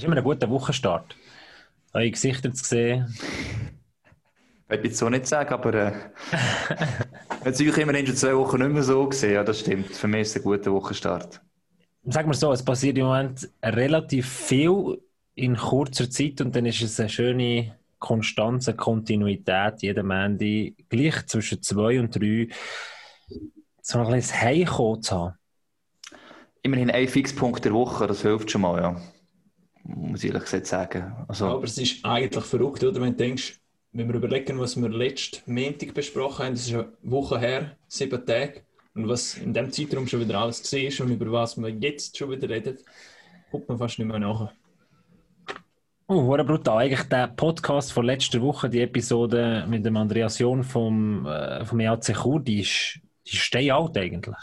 ist immer ein guter Wochenstart. Eure Gesichter zu sehen. Ich würde jetzt so nicht sagen, aber äh, jetzt ich immerhin schon zwei Wochen nicht mehr so gesehen. Ja, das stimmt. Für mich ist es ein guter Wochenstart. Sagen wir so, es passiert im Moment relativ viel in kurzer Zeit und dann ist es eine schöne Konstanz, eine Kontinuität jeden Mandy gleich zwischen zwei und drei so ein kleines Heimkommen zu haben. Immerhin ein Fixpunkt der Woche, das hilft schon mal, ja. Muss ich ehrlich gesagt sagen. Also, aber es ist eigentlich verrückt, oder? Wenn du denkst, wenn wir überlegen, was wir letzten Montag besprochen haben, das ist eine Woche her, sieben Tage, und was in dem Zeitraum schon wieder alles gesehen ist und über was wir jetzt schon wieder reden, kommt man fast nicht mehr nach. Oh, war brutal. Eigentlich der Podcast von letzter Woche, die Episode mit dem Andreas John vom, äh, vom EAC Chur, die ist, die ist stay out eigentlich.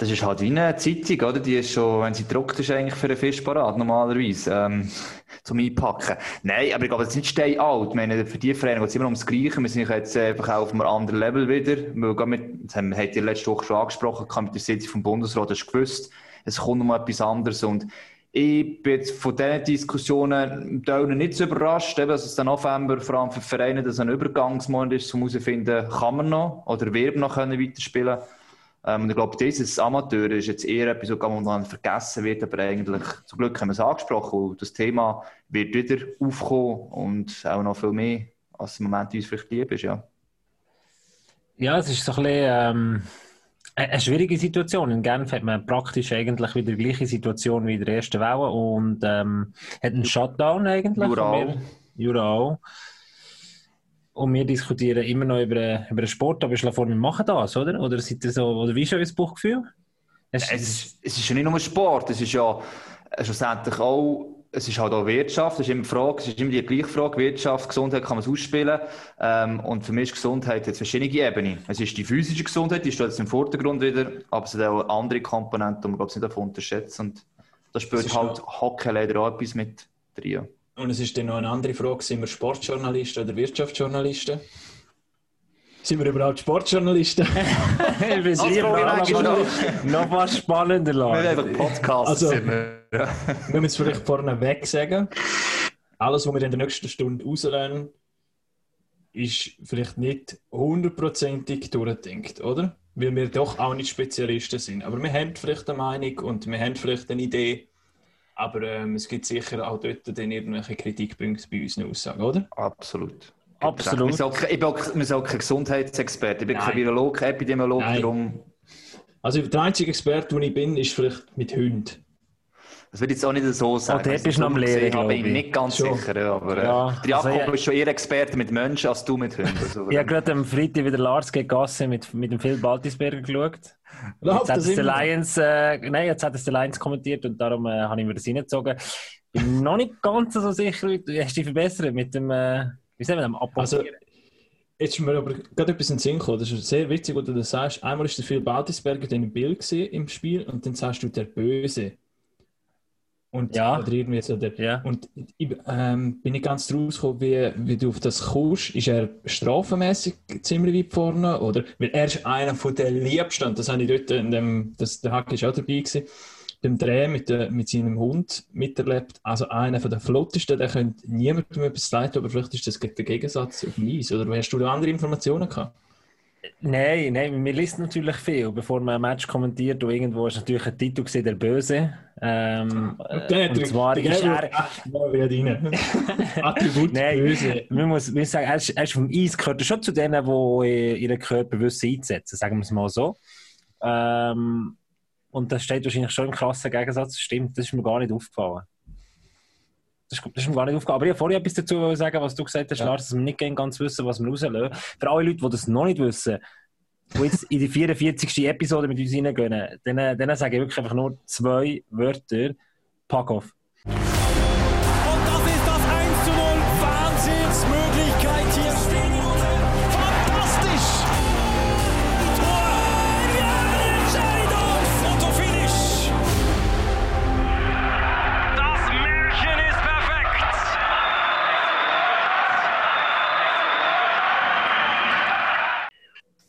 Das ist halt wie eine Zeitung, oder? Die ist schon, wenn sie druckt, ist eigentlich für einen Fisch parat, normalerweise, ähm, zum Einpacken. Nein, aber ich glaube, es ist nicht stay out. Ich meine, für die Vereine geht es immer ums Gleiche. Wir sind jetzt einfach auf einem anderen Level wieder. Wir mit, das haben, ihr letzte Woche schon angesprochen, kann mit der Sitzung vom Bundesrat, hast du gewusst, es kommt noch mal etwas anderes und ich bin jetzt von diesen Diskussionen nicht so überrascht, eben, dass es der November vor allem für Vereine dass ein Übergangsmonat ist, um herauszufinden, kann man noch oder wird man noch weiterspielen können. Ähm, ich glaube, dieses Amateur ist jetzt eher etwas, was momentan vergessen wird, aber eigentlich, zum Glück haben wir es angesprochen, und das Thema wird wieder aufkommen und auch noch viel mehr, als im Moment uns vielleicht lieb ist, ja. Ja, es ist so ein bisschen, ähm, eine schwierige Situation. In Genf hat man praktisch eigentlich wieder die gleiche Situation wie in der ersten Welle und ähm, hat einen Shutdown eigentlich. Jura Jura und wir diskutieren immer noch über, über den Sport, aber vor, wir machen das, oder? Oder, seid ihr so, oder wie ist euer Buchgefühl? Es, es, ist, es ist ja nicht nur Sport, es ist ja schlussendlich auch es ist halt auch Wirtschaft, es ist immer Frage, es ist immer die gleiche Frage, Wirtschaft, Gesundheit kann man es ausspielen. Ähm, und für mich ist Gesundheit jetzt verschiedene Ebenen. Es ist die physische Gesundheit, die steht jetzt im Vordergrund wieder, aber es sind auch andere Komponenten, die man glaube ich nicht davon unterschätzen. Und da spielt halt Hockey leider auch etwas mit drin. Und es ist dann noch eine andere Frage, sind wir Sportjournalisten oder Wirtschaftsjournalisten? Sind wir überhaupt Sportjournalisten? wir sind also, noch, noch was spannender. Wir einfach Podcasts. Also, wir. Ja. wir müssen vielleicht vorne weg sagen, alles, was wir in der nächsten Stunde rauslernen, ist vielleicht nicht hundertprozentig durchdenkt, oder? Weil wir doch auch nicht Spezialisten sind. Aber wir haben vielleicht eine Meinung und wir haben vielleicht eine Idee aber ähm, es gibt sicher auch dort dann irgendwelche Kritikpunkte bei unseren Aussagen, oder? Absolut. Absolut. Ich bin auch, kein Gesundheitsexperte, ich bin Nein. kein Virologe, Epidemiologe. Darum... Also der einzige Experte, den ich bin, ist vielleicht mit Hunden. Das würde ich jetzt auch nicht so sagen. Oh, der bist noch am Lehren, glaube ich. bin nicht ganz schon. sicher, aber äh, ja. der Jakob also, ja. ist schon eher Experte mit Menschen als du mit Hunden. Also, ich habe gerade am Freitag wieder Lars gegessen mit, mit dem Phil Baltisberger geschaut. Jetzt hat es der Lions, äh, nein, jetzt hat es der Lions kommentiert und darum äh, habe ich mir das reingezogen. Ich bin noch nicht ganz so sicher, du hast dich verbessert mit dem, äh, wie sagen wir, dem Abonnieren. Also, Jetzt ist mir aber gerade etwas in den Sinn gekommen. Das ist sehr witzig, wo du das sagst. Einmal war der Phil Baltisberger in dem Bild im Spiel und dann sagst du der Böse. Und, ja. Oder irgendwie so der, ja. Und ich ähm, bin nicht ganz draus gekommen, wie, wie du auf das kommst. Ist er strafenmäßig ziemlich weit vorne? Oder? Weil er ist einer von den Liebsten. Das habe ich dort, in dem, das, der Hack ist auch dabei gewesen, beim Dreh mit, der, mit seinem Hund miterlebt. Also einer von den flottesten, der könnte niemandem etwas leiten, aber vielleicht ist das der Gegensatz auf dem Eis. Oder hast du da andere Informationen gehabt? Nein, nein, man liest natürlich viel, bevor man ein Match kommentiert. Und irgendwo ist natürlich ein Titel gesehen, der Böse. Ähm, okay, und zwar ist er. Attribut nein, Böse. Man muss, man sagen, er ist, er ist vom Eis gehört schon zu denen, die ihren Körper bewusst einsetzen, sagen wir es mal so. Ähm, und das steht wahrscheinlich schon im krassen Gegensatz. Stimmt, das ist mir gar nicht aufgefallen. Das ist, das ist mir gar nicht aufgefallen. Aber ich wollte vorher etwas dazu sagen, was du gesagt hast, ja. Lars, dass wir nicht ganz wissen, was wir rauslösen. Für alle Leute, die das noch nicht wissen, die jetzt in die 44. Episode mit uns reingehen, denen, denen sage ich wirklich einfach nur zwei Wörter. Pack auf.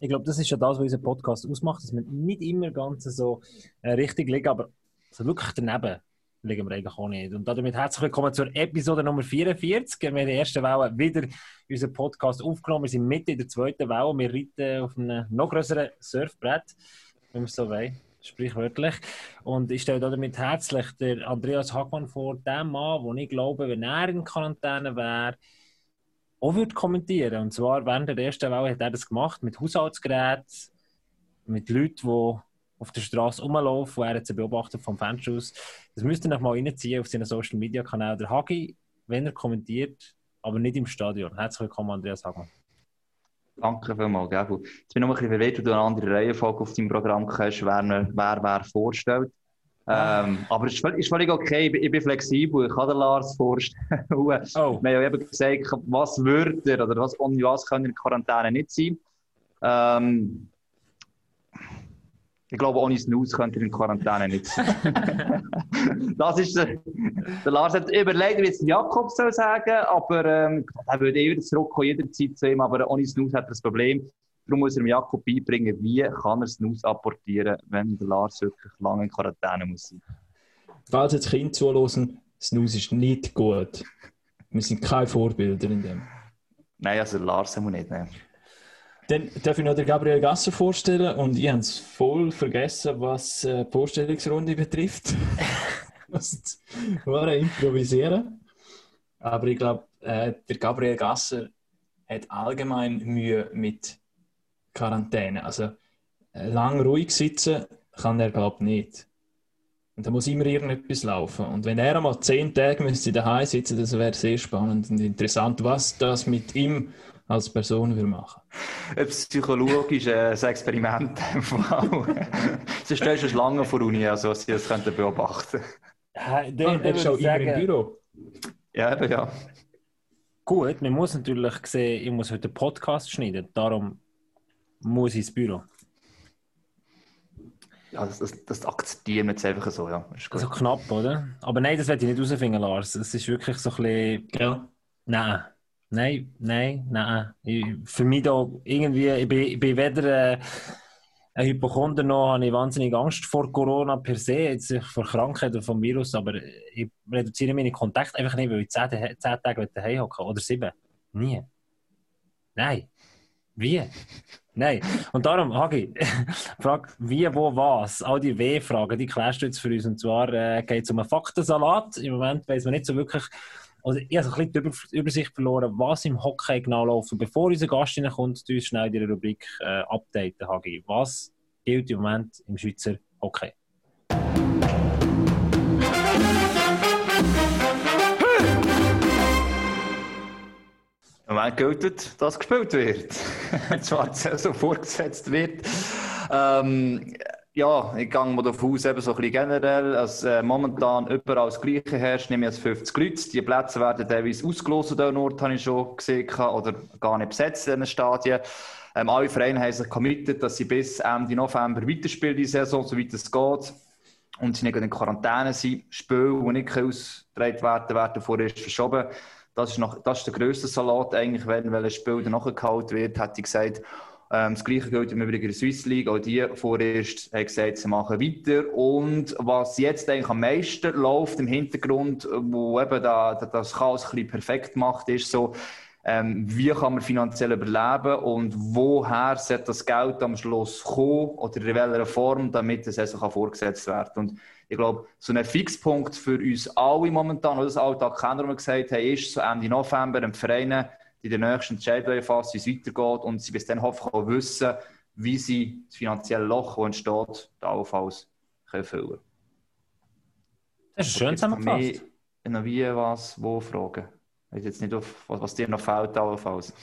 Ich glaube, das ist ja das, was unser Podcast ausmacht, dass wir nicht immer ganz so äh, richtig liegen, aber so wirklich daneben. liegen wir eigentlich auch nicht. Und damit herzlich willkommen zur Episode Nummer 44. Wir haben in der ersten Welle wieder unseren Podcast aufgenommen. Wir sind mitten in der zweiten Welle. Wir reiten auf einem noch größeren Surfbrett, wenn wir es so wollen, sprichwörtlich. Und ich stelle damit herzlich den Andreas Hackmann vor, dem Mann, wo ich glaube, wenn er in Quarantäne wäre, auch würde kommentieren. Und zwar während der ersten Welle hat er das gemacht mit Haushaltsgeräten, mit Leuten, die auf der Straße rumlaufen, wo er jetzt beobachtet vom Fenster aus. Das müsst ihr noch mal reinziehen auf seinen Social Media Kanal. Der Hagi, wenn er kommentiert, aber nicht im Stadion. Herzlich willkommen, Andreas Hagmann. Danke vielmals, Gabu. Jetzt bin ich noch ein bisschen verwirrt, du eine andere Reihenfolge auf deinem Programm hast, wer wer, wer vorstellt. Ah. Ähm, aber es ist, völlig okay, ich bin, flexibel, ich kann den Lars vorstellen. oh. Wir haben ja eben gesagt, was würde oder was, ohne was können in Quarantäne nicht sein. Ähm, ich glaube, ohne Snooze könnte er in Quarantäne nicht sein. das ist der, der Lars hat überlegt, wie es Jakob soll sagen, aber ähm, er würde eh wieder zurückkommen, jederzeit zu ihm, aber ohne Snooze hat er das Problem. Darum muss er Jakob beibringen, wie kann er Snooze apportieren, wenn der Lars wirklich lange in Quarantäne muss sein. Falls jetzt Kinder zuhören, Snooze ist nicht gut. Wir sind keine Vorbilder in dem. Nein, also Lars haben wir nicht. Nein. Dann darf ich noch den Gabriel Gasser vorstellen und ich habe es voll vergessen, was äh, die Vorstellungsrunde betrifft. war improvisieren. Aber ich glaube, äh, der Gabriel Gasser hat allgemein Mühe mit Quarantäne. Also äh, lang ruhig sitzen kann er, glaube ich, nicht. Und da muss immer irgendetwas laufen. Und wenn er einmal zehn Tage müsste daheim sitzen, das wäre sehr spannend und interessant, was das mit ihm als Person will machen. Ein psychologisches Experiment. Wow. Sie stellen schon Schlange vor Uni, also sie das könnten beobachten. Ja, der, der ist schon sagen, im Büro. Ja, eben, ja. Gut, man muss natürlich sehen, ich muss heute einen Podcast schneiden, darum muss ich ins Büro. Ja, das, das, das akzeptieren wir jetzt einfach so, ja. Also knapp, oder? Aber nein, das werde ich nicht rausfinden, Lars. Es ist wirklich so ein bisschen... Ja. Nein. Nein, nein, nein. Ich, für mich da irgendwie, ich bin, ich bin weder äh, ein Hypochonder noch, habe ich wahnsinnig Angst vor Corona per se, jetzt vor Krankheiten vom Virus, aber ich reduziere meine Kontakte einfach nicht, weil ich zehn, zehn Tage daheim hocke oder sieben. Nie. Nein. Wie? Nein. Und darum, Hagi, frag wie, wo, was. All die W-Fragen, die klärst du jetzt für uns. Und zwar äh, geht es um einen Faktensalat. Im Moment weiß man nicht so wirklich, also ich habe ein bisschen die Übersicht verloren, was im Hockey genau läuft. bevor unser Gast reinkommt, du uns schnell in der Rubrik äh, updaten, Hagi. Was gilt im Moment im Schweizer Hockey? Moment gilt, dass gespielt wird. Zwar so vorgesetzt wird. Ähm, ja, ich gehe mal davon aus, eben so ein generell, dass äh, momentan überall das Gleiche herrscht, nämlich als 50 Leute. Die Plätze werden teilweise ausgelost, an Ort habe ich schon gesehen, oder gar nicht besetzt in den Stadien. Ähm, alle Vereine haben sich committed, dass sie bis Ende November weiterspielen, die Saison, soweit es geht. Und sie nicht in Quarantäne sind. Spiele, die nicht ausgetragen werden, werden vorerst verschoben. Das ist, noch, das ist der grösste Salat eigentlich, wenn ein Spiel dann nachgeholt wird, hätte ich gesagt. Ähm, das Gleiche gilt im Übrigen in der Swiss League. Auch die vorerst haben gesagt, sie machen weiter. Und was jetzt eigentlich am meisten läuft im Hintergrund, wo eben da, das Chaos ein bisschen perfekt macht, ist so, ähm, wie kann man finanziell überleben und woher sollte das Geld am Schluss kommen oder in welcher Form, damit es also vorgesetzt werden Und ich glaube, so ein Fixpunkt für uns alle momentan, oder das Alltag kennen, wir gesagt haben, ist so Ende November im Verein die den nächsten Entscheidungen fassen, wie es weitergeht und sie bis dann hoffentlich auch wissen, wie sie das finanzielle Loch, das entsteht, allenfalls können füllen Das ist schön zusammengefasst. Noch wie was, wo fragen. Ich weiß jetzt nicht, auf, was dir noch fehlt, allenfalls.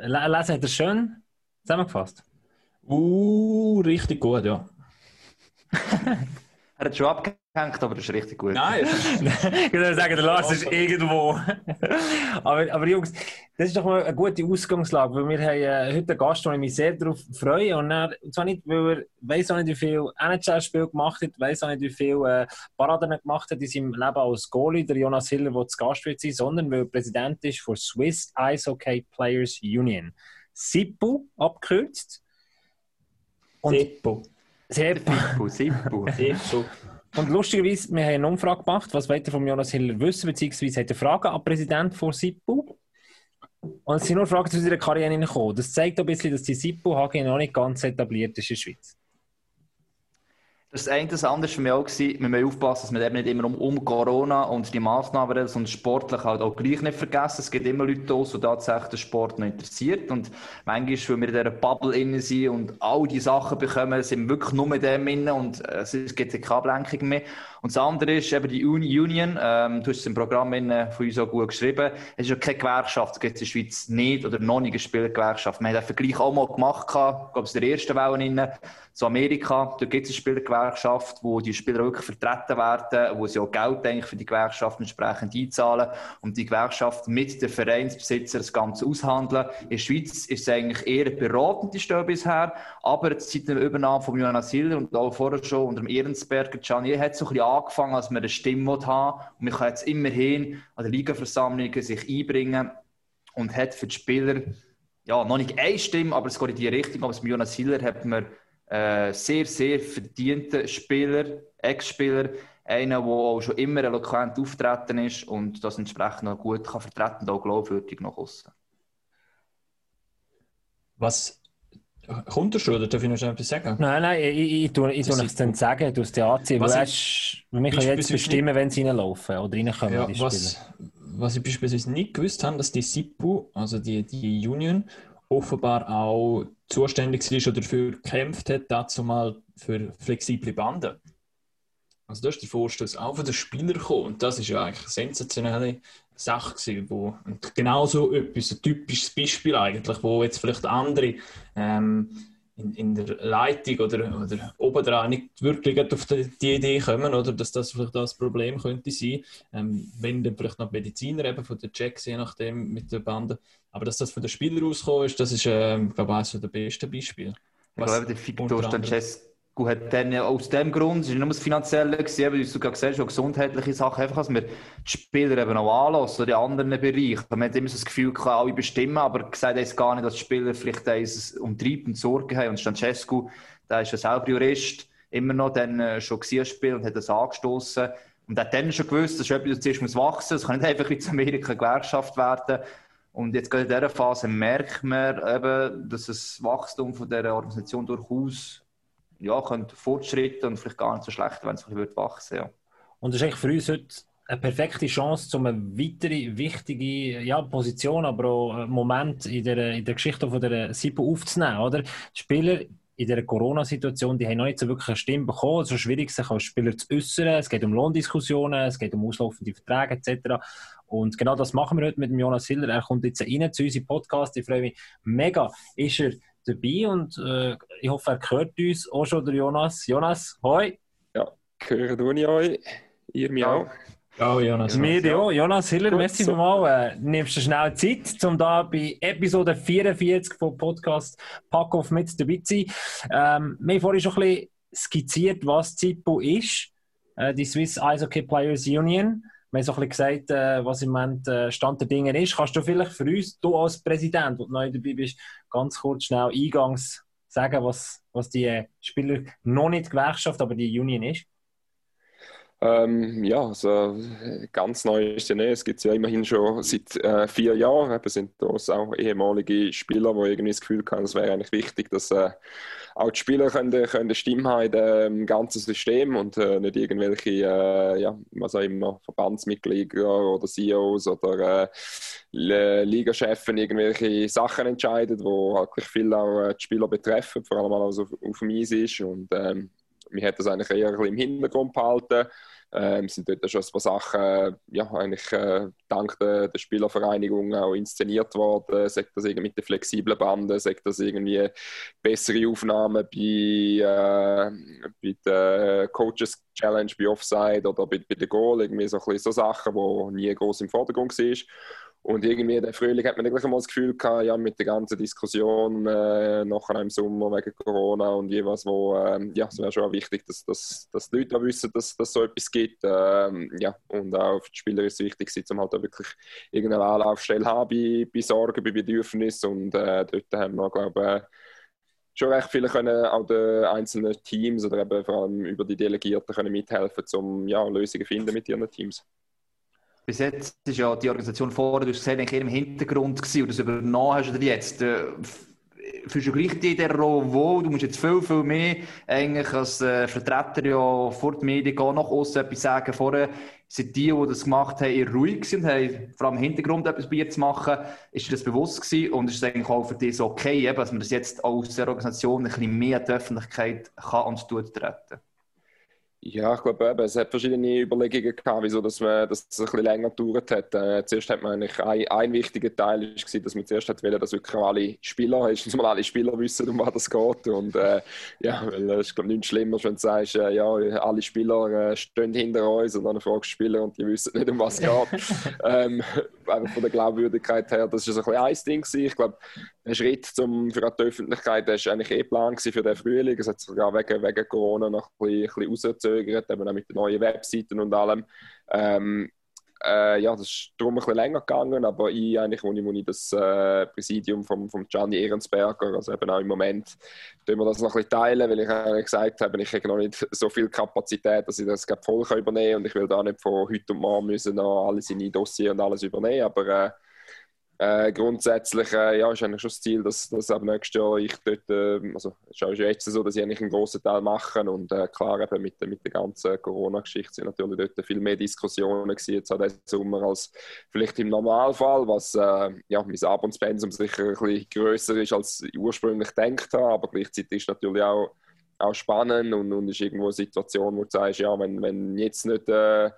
Lesen hat er schön zusammengefasst. Uh, richtig gut, ja. er hat schon abgehängt, aber das ist richtig gut. Nein! ich würde sagen, der Lars ist irgendwo. aber, aber Jungs, das ist doch mal eine gute Ausgangslage, weil wir haben äh, heute einen Gast, den ich mich sehr darauf freue. Und, er, und zwar nicht, weil er weiß auch nicht, wie viel NHL-Spiel gemacht hat, weiß auch nicht, wie viel äh, Paraden gemacht hat in seinem Leben als Goalie, der Jonas Hiller, der zu Gast wird sein, sondern weil er Präsident ist von Swiss Ice Hockey Players Union. SIPU abgekürzt. Und Sippo. Sippo. Sippo. Sippo. Und lustigerweise, wir haben eine Umfrage gemacht, was weiter von Jonas Hiller wissen, beziehungsweise hat eine Frage an Präsident von SIPU. Und es sind nur Fragen zu seiner Karriere gekommen. Das zeigt ein bisschen, dass die SIPU-HG noch nicht ganz etabliert ist in der Schweiz. Das eine, das andere für mich auch gewesen, wir müssen aufpassen, dass wir eben nicht immer um, um Corona und die Massnahmen reden, sondern sportlich halt auch gleich nicht vergessen. Es gibt immer Leute aus, die tatsächlich den Sport noch interessiert und manchmal, weil wir in dieser Bubble innen sind und all die Sachen bekommen, sind wir wirklich nur mit dem innen und äh, es gibt keine Ablenkung mehr. Und das andere ist eben die Union, ähm, du hast es im Programm von uns auch gut geschrieben, es ist ja keine Gewerkschaft, das gibt es in der Schweiz nicht oder noch nicht eine Spielergewerkschaft. Wir haben den Vergleich auch mal gemacht, ich glaube, es der ersten Welle innen, zu Amerika, da gibt es eine Spielergewerkschaft, wo die Spieler wirklich vertreten werden, wo sie auch Geld eigentlich für die Gewerkschaft entsprechend einzahlen und die Gewerkschaft mit den Vereinsbesitzern das Ganze aushandeln. In der Schweiz ist es eigentlich eher eine beratende Stelle bisher, aber seit der Übernahme von Jonas Hiller und auch vorher schon unter dem Ehrensberger, Gianni hat so ein bisschen angefangen, als wir eine Stimme haben und man kann jetzt immerhin an den Ligaversammlungen sich einbringen und hat für die Spieler ja, noch nicht eine Stimme, aber es geht in die Richtung. Aber mit Jonas Hiller hat man äh, sehr, sehr verdienter Spieler, Ex-Spieler, einer, der auch schon immer eloquent auftreten ist und das entsprechend noch gut kann vertreten und auch glaubwürdig nach außen. Was kommt er schon oder darf ich noch etwas sagen? Nein, nein, ich, ich, ich tue, ich tue es dann sagen, du hast anziehen. Was ich, wir können jetzt bestimmen, wenn sie reinlaufen oder reinkommen. Ja, die was, was ich beispielsweise nicht gewusst habe, dass die SIPU, also die, die Union, offenbar auch zuständig ist oder dafür gekämpft hat, dazu mal für flexible Banden. Also da ist der Vorstoß auch von den Spielern gekommen und das ist ja eigentlich eine sensationelle Sache gewesen, wo, und genau so etwas, ein typisches Beispiel eigentlich, wo jetzt vielleicht andere ähm, in, in der Leitung oder, oder obendran nicht wirklich auf die, die, Idee kommen, oder dass das vielleicht das Problem könnte sein, ähm, wenn dann vielleicht noch Mediziner eben von der Checks, je nachdem, mit der Bande, aber dass das von den Spielern rausgekommen ist, das ist, ähm, glaube ich, eines der besten Beispiele. Ich glaube, der Victor Stancescu hat dann aus dem Grund, es war nicht nur das Finanzielle, gewesen, wie du gerade gesagt hast, gesundheitliche Sachen, einfach, dass wir die Spieler eben auch anlassen, die anderen Bereiche. Man hat immer so das Gefühl, kann alle bestimmen, aber gesagt ist gar nicht, dass die Spieler vielleicht eins umtriebend Sorgen haben. Und Stancescu, der ist ja selber Jurist, immer noch dann äh, schon gespielt und hat das angestoßen. Und hat dann schon gewusst, dass etwas zuerst muss wachsen muss. Es kann nicht einfach in Amerika eine Gewerkschaft werden. Und jetzt gerade in dieser Phase merkt man eben, dass das Wachstum von dieser Organisation durchaus ja, könnte und vielleicht gar nicht so schlecht, wenn es ein bisschen wachsen ja. Und das ist eigentlich für uns heute eine perfekte Chance, um eine weitere wichtige ja, Position, aber auch einen Moment in der, in der Geschichte von der SIPO aufzunehmen. Oder? Die Spieler in der Corona-Situation, die haben noch nicht so wirklich eine Stimme bekommen. Es ist schwierig, sich als Spieler zu äußern. Es geht um Lohndiskussionen, es geht um auslaufende Verträge etc. Und genau das machen wir heute mit dem Jonas Hiller. Er kommt jetzt rein zu unserem Podcast. Ich freue mich mega, ist er dabei und äh, ich hoffe, er hört uns auch schon, der Jonas. Jonas, hoi! Ja, hören ich euch, ihr mich auch. Ja, Jonas. Wir ja. Jonas Hiller, Gut, merci so. mal. Äh, nimmst du schnell Zeit, um da bei Episode 44 vom Podcast Packoff mit dabei zu sein. Ähm, wir haben vorhin schon ein bisschen skizziert, was ZIPO ist, äh, die Swiss Ice Hockey Players Union. Wir haben so ein bisschen gesagt, äh, was im Moment äh, Stand der Dinge ist. Kannst du vielleicht für uns, du als Präsident, der neu dabei bist, ganz kurz schnell eingangs sagen, was, was die Spieler, noch nicht Gewerkschaft, aber die Union ist? Ähm, ja, also ganz neu ist ja nicht. Es gibt ja immerhin schon seit äh, vier Jahren. Eben sind das auch ehemalige Spieler, die irgendwie das Gefühl haben, es wäre eigentlich wichtig, dass äh, auch die Spieler können, können Stimme haben in dem ganzen System und äh, nicht irgendwelche, äh, ja, was auch immer, Verbandsmitglieder oder CEOs oder äh, Ligachefs irgendwelche Sachen entscheiden, die wirklich viel auch äh, die Spieler betreffen, vor allem auch auf, auf dem Eis ist. Und ähm, wir haben das eigentlich eher im Hintergrund behalten. Ähm, sind dort schon ein paar Sachen ja, eigentlich, äh, dank der, der, Spielervereinigung auch inszeniert worden. Sagt das irgendwie mit den flexiblen Banden, sagt das irgendwie bessere Aufnahmen bei, äh, bei der Coaches Challenge, bei Offside oder bei, bei der Goal, irgendwie so, so Sachen, die nie groß im Vordergrund waren. Und irgendwie der Frühling hat man gleich mal das Gefühl gehabt, ja, mit der ganzen Diskussion äh, nachher im Sommer wegen Corona und jeweils, wo, ähm, ja, es wäre schon wichtig, dass, dass, dass die Leute auch wissen, dass, es so etwas gibt. Ähm, ja, und auch für die Spieler ist es wichtig, um halt auch wirklich irgendeine Anlaufstelle haben bei, bei Sorgen, bei Bedürfnissen. Und äh, dort haben wir, glaube ich, schon recht viele können auch den einzelnen Teams oder eben vor allem über die Delegierten können mithelfen, um ja, Lösungen zu finden mit ihren Teams. Bis jetzt ist ja die Organisation vorher, du hast gesagt, eigentlich im Hintergrund gewesen und das übernommen hast du jetzt. Äh, fühlst du gleich dich in dieser Rolle wohl? Du musst jetzt viel, viel mehr eigentlich als äh, Vertreter ja vor die Medien gehen, nach außen etwas sagen. Vorher sind die, die das gemacht haben, eher ruhig und haben vor allem im Hintergrund etwas bei dir zu machen. Ist dir das bewusst gewesen und ist es eigentlich auch für dich so okay, dass man das jetzt der Organisation ein bisschen mehr an die Öffentlichkeit kann und tut treten? Ja, ich glaube eben, es hat verschiedene Überlegungen gehabt, wieso dass man, dass es ein bisschen länger gedauert hat. Äh, zuerst hat man eigentlich ein, ein wichtiger Teil ist gewesen, dass man zuerst hat wollen, dass wirklich alle Spieler, erstens mal alle Spieler wissen, um was das geht. Und äh, ja, weil es ist glaube nichts schlimmer, wenn du sagst, äh, ja, alle Spieler äh, stehen hinter uns und dann fragst du Spieler und die wissen nicht, um was es geht. ähm, einfach von der Glaubwürdigkeit her, das ist ein bisschen ein Ding gewesen. Ich glaube, der Schritt zum, für die Öffentlichkeit, der war eigentlich eh Plan für den Frühling. Es hat sogar wegen, wegen Corona noch ein bisschen, ein bisschen rausgezögert, eben mit den neuen Webseiten und allem. Ähm, äh, ja, das ist darum ein bisschen länger gegangen, aber ich, eigentlich, wo ich, wo ich das äh, Präsidium von vom Gianni Ehrensberger, also eben auch im Moment, tun wir das noch ein bisschen teilen, weil ich eigentlich gesagt habe, ich habe noch nicht so viel Kapazität, dass ich das voll übernehmen kann und ich will da nicht von heute und morgen müssen noch alle seine Dossier und alles übernehmen, aber äh, äh, grundsätzlich äh, ja, ist eigentlich schon das Ziel, dass, dass ab nächstes Jahr ich dort, äh, also es ist jetzt so, dass ich eigentlich einen grossen Teil mache und äh, klar eben mit, mit der ganzen Corona-Geschichte sind natürlich dort viel mehr Diskussionen gewesen jetzt an diesem Sommer als vielleicht im Normalfall, was äh, ja, mein Abendspensum sicher ein bisschen grösser ist, als ich ursprünglich gedacht habe, aber gleichzeitig ist natürlich auch, auch spannend und, und ist irgendwo eine Situation, wo du sagst, ja, wenn, wenn jetzt nicht äh,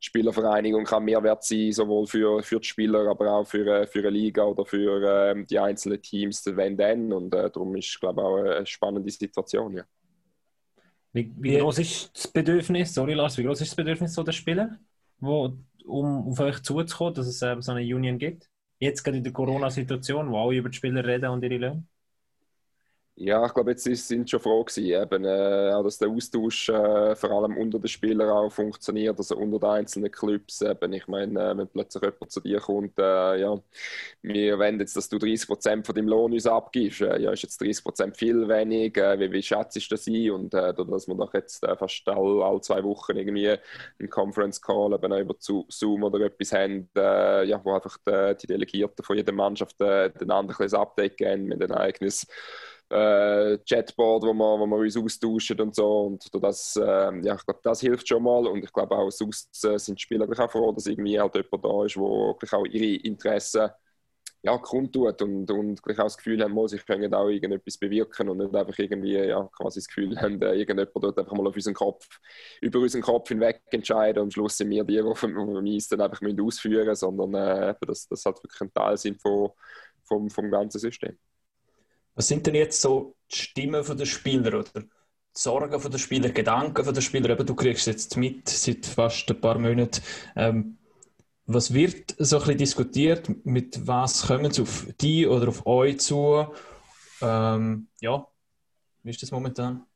Spielervereinigung kann Mehrwert sein, sowohl für, für die Spieler, aber auch für, äh, für eine Liga oder für äh, die einzelnen Teams, wenn dann. Und äh, darum ist, glaube ich, auch eine spannende Situation. Ja. Wie, wie groß ist das Bedürfnis, sorry Lars, wie groß ist das Bedürfnis so der Spieler, wo, um auf euch zuzukommen, dass es ähm, so eine Union gibt? Jetzt gerade in der Corona-Situation, wo alle über die Spieler reden und ihre Löhne? Ja, ich glaube, jetzt sind schon froh gewesen, eben, äh, dass der Austausch äh, vor allem unter den Spielern auch funktioniert, also unter den einzelnen Clubs. Eben. Ich meine, äh, wenn plötzlich jemand zu dir kommt, äh, ja, wir wollen jetzt, dass du 30 Prozent von deinem Lohn uns abgibst. Äh, ja, ist jetzt 30 Prozent viel wenig? Äh, wie, wie schätzt du das ein? Und dass man doch jetzt fast alle, alle zwei Wochen irgendwie einen Conference Call eben über Zoom oder etwas haben, ja, wo einfach die, die Delegierten von jeder Mannschaft äh, den anderen ein Update geben mit ein eigenes äh, Chatboard, wo wir, wo wir uns austauschen und so. Und das, äh, ja, ich glaube, das hilft schon mal. Und ich glaube auch, sonst äh, sind die Spieler auch froh, dass irgendwie halt jemand da ist, der auch ihre Interessen ja, kundtut und, und auch das Gefühl haben, sie können auch irgendetwas bewirken und nicht einfach irgendwie ja, quasi das Gefühl haben, äh, irgendjemand dort einfach mal auf unseren Kopf, über unseren Kopf hinweg entscheiden und am Schluss sind wir die, die Eis dann einfach ausführen müssen, sondern äh, dass das halt wirklich ein Teil sind von, vom, vom ganzen System. Was sind denn jetzt so die Stimmen der Spieler oder die Sorgen der Spieler, Gedanken der Spieler? Eben, du kriegst jetzt mit seit fast ein paar Monaten. Ähm, was wird so ein bisschen diskutiert? Mit was kommen sie auf die oder auf euch zu? Ähm, ja, wie ist das momentan?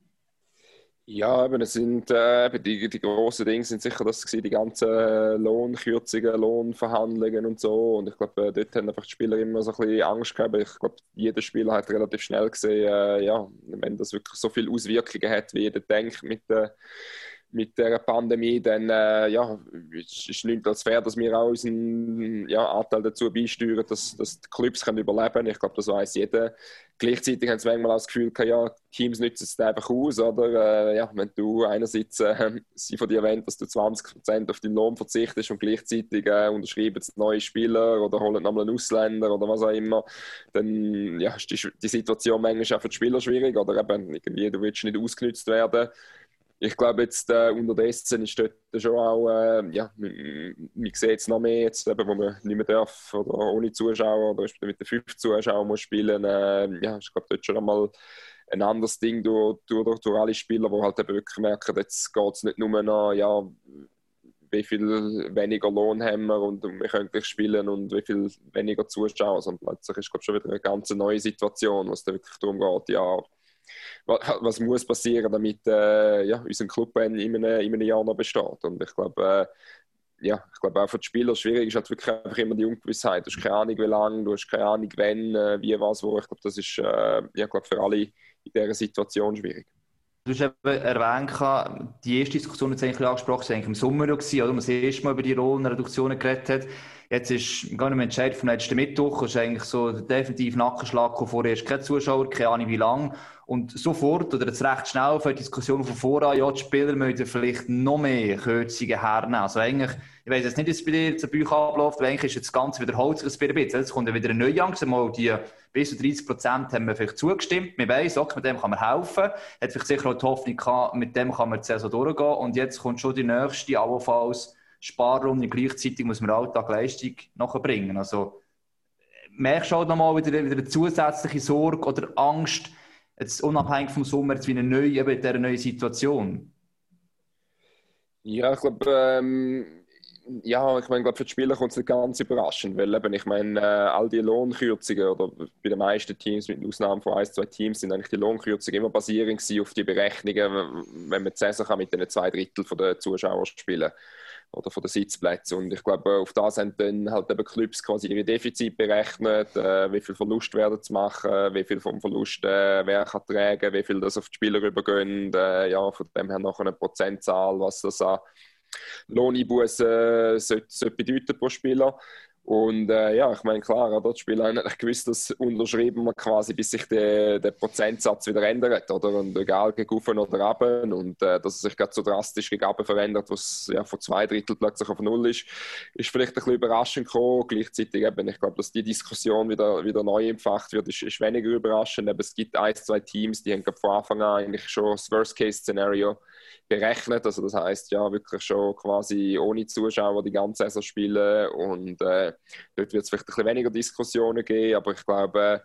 Ja, eben, es sind, äh, die, die grossen Dinge sind sicher das gewesen, die ganzen äh, Lohnkürzungen, Lohnverhandlungen und so. Und ich glaube, äh, dort haben einfach die Spieler immer so ein bisschen Angst gehabt. Ich glaube, jeder Spieler hat relativ schnell gesehen, äh, ja, wenn das wirklich so viele Auswirkungen hat, wie jeder denkt mit der äh, mit der Pandemie, dann äh, ja, ist nicht als fair, dass wir auch unseren ja, Anteil dazu beisteuern, dass, dass die Clubs können überleben können. Ich glaube, das weiß jeder. Gleichzeitig haben sie manchmal auch das Gefühl, ja, Teams nützen es einfach aus. Oder? Äh, ja, wenn du einerseits äh, sie von dir wollen, dass du 20% auf deinen Lohn verzichtest und gleichzeitig äh, unterschreiben neue Spieler oder holen nochmal einen Ausländer oder was auch immer, dann ja, ist die, die Situation manchmal auch für die Spieler schwierig. Oder eben, irgendwie, du willst nicht ausgenutzt werden ich glaube, jetzt äh, unterdessen ist dort schon auch, äh, ja, man, sieht es noch mehr, jetzt, eben, wo man nicht mehr darf oder ohne Zuschauer oder mit den fünf Zuschauern muss spielen. Äh, ja, ich glaube, dort schon einmal ein anderes Ding durch, durch, durch alle Spieler, die halt eben wirklich merken, jetzt geht es nicht nur noch, ja, wie viel weniger Lohn haben wir und wir können gleich spielen und wie viel weniger Zuschauer, sondern plötzlich ist glaube schon wieder eine ganz neue Situation, wo es dann wirklich darum geht, ja, was muss passieren, damit äh, ja, unser Club in einem, in einem Jahr noch besteht. Und ich glaube, äh, ja, ich glaube auch für die Spieler schwierig ist halt wirklich einfach immer die Ungewissheit. Du hast keine Ahnung, wie lange, du hast keine Ahnung, wann, äh, wie, was, wo. Ich glaube, das ist äh, ja, glaub, für alle in dieser Situation schwierig. Du hast eben erwähnt, die erste Diskussion, die du angesprochen hast, war im Sommer, oder? man das erste Mal über die Rollenreduktionen geredet hat. Jetzt ist gar nicht mehr entscheidend vom letzten Mittwoch, ist eigentlich so der definitive Nackenschlag vorher ist kein Zuschauer, keine Ahnung wie lange. Und sofort, oder jetzt recht schnell, für die Diskussion von voran, ja, die Spieler müssen vielleicht noch mehr Kürzungen hernehmen. Also eigentlich, ich weiss jetzt nicht, wie es bei dir zu Büch abläuft, aber eigentlich ist jetzt das Ganze wiederholt sich ein bisschen. Jetzt kommt ja wieder ein Neujahr, mal die bis zu 30 Prozent haben wir vielleicht zugestimmt. Wir weiss, okay, mit dem kann man helfen. Hat vielleicht sicher auch die Hoffnung gehabt, mit dem kann man die Saison durchgehen. Und jetzt kommt schon die nächste, allenfalls Sparrunde. Gleichzeitig muss man Alltag Leistung nachbringen. Also, merkst du auch nochmal wieder, wieder eine zusätzliche Sorge oder Angst, jetzt unabhängig vom Sommer, jetzt wieder neu, eben in dieser neuen Situation? Ja, ich glaube, ähm ja, ich meine, für die Spieler kommt es nicht ganz überraschend, weil eben, ich meine, äh, all die Lohnkürzungen oder bei den meisten Teams, mit Ausnahme von ein, zwei Teams, sind eigentlich die Lohnkürzungen immer basierend auf die Berechnungen, wenn man die Saison kann mit den zwei Drittel der Zuschauer spielen oder von den Sitzplätzen. Und ich glaube, auf das haben dann halt eben Clubs quasi ihre Defizite berechnet, äh, wie viel Verlust werden zu machen, wie viel vom Verlust äh, wer kann tragen, wie viel das auf die Spieler übergehen. Äh, ja, von dem her noch eine Prozentzahl, was das an Lohneinbußen äh, sollte, bedeuten pro Spieler. Und äh, ja, ich meine, klar, oder? die Spieler haben eigentlich gewusst, dass unterschrieben man quasi, bis sich der, der Prozentsatz wieder ändert, oder? Und egal, gegen oben oder runter. Und äh, dass es sich gerade so drastisch gegen oben verändert, was ja von zwei Drittel plötzlich auf null ist, ist vielleicht ein bisschen überraschend gekommen. Gleichzeitig eben, ich glaube, dass die Diskussion wieder, wieder neu empfacht wird, ist, ist weniger überraschend. Aber es gibt ein, zwei Teams, die haben von Anfang an eigentlich schon das Worst-Case-Szenario berechnet. Also das heißt ja wirklich schon quasi ohne Zuschauer die ganze Saison spielen und äh, dort wird es vielleicht ein bisschen weniger Diskussionen geben, aber ich glaube,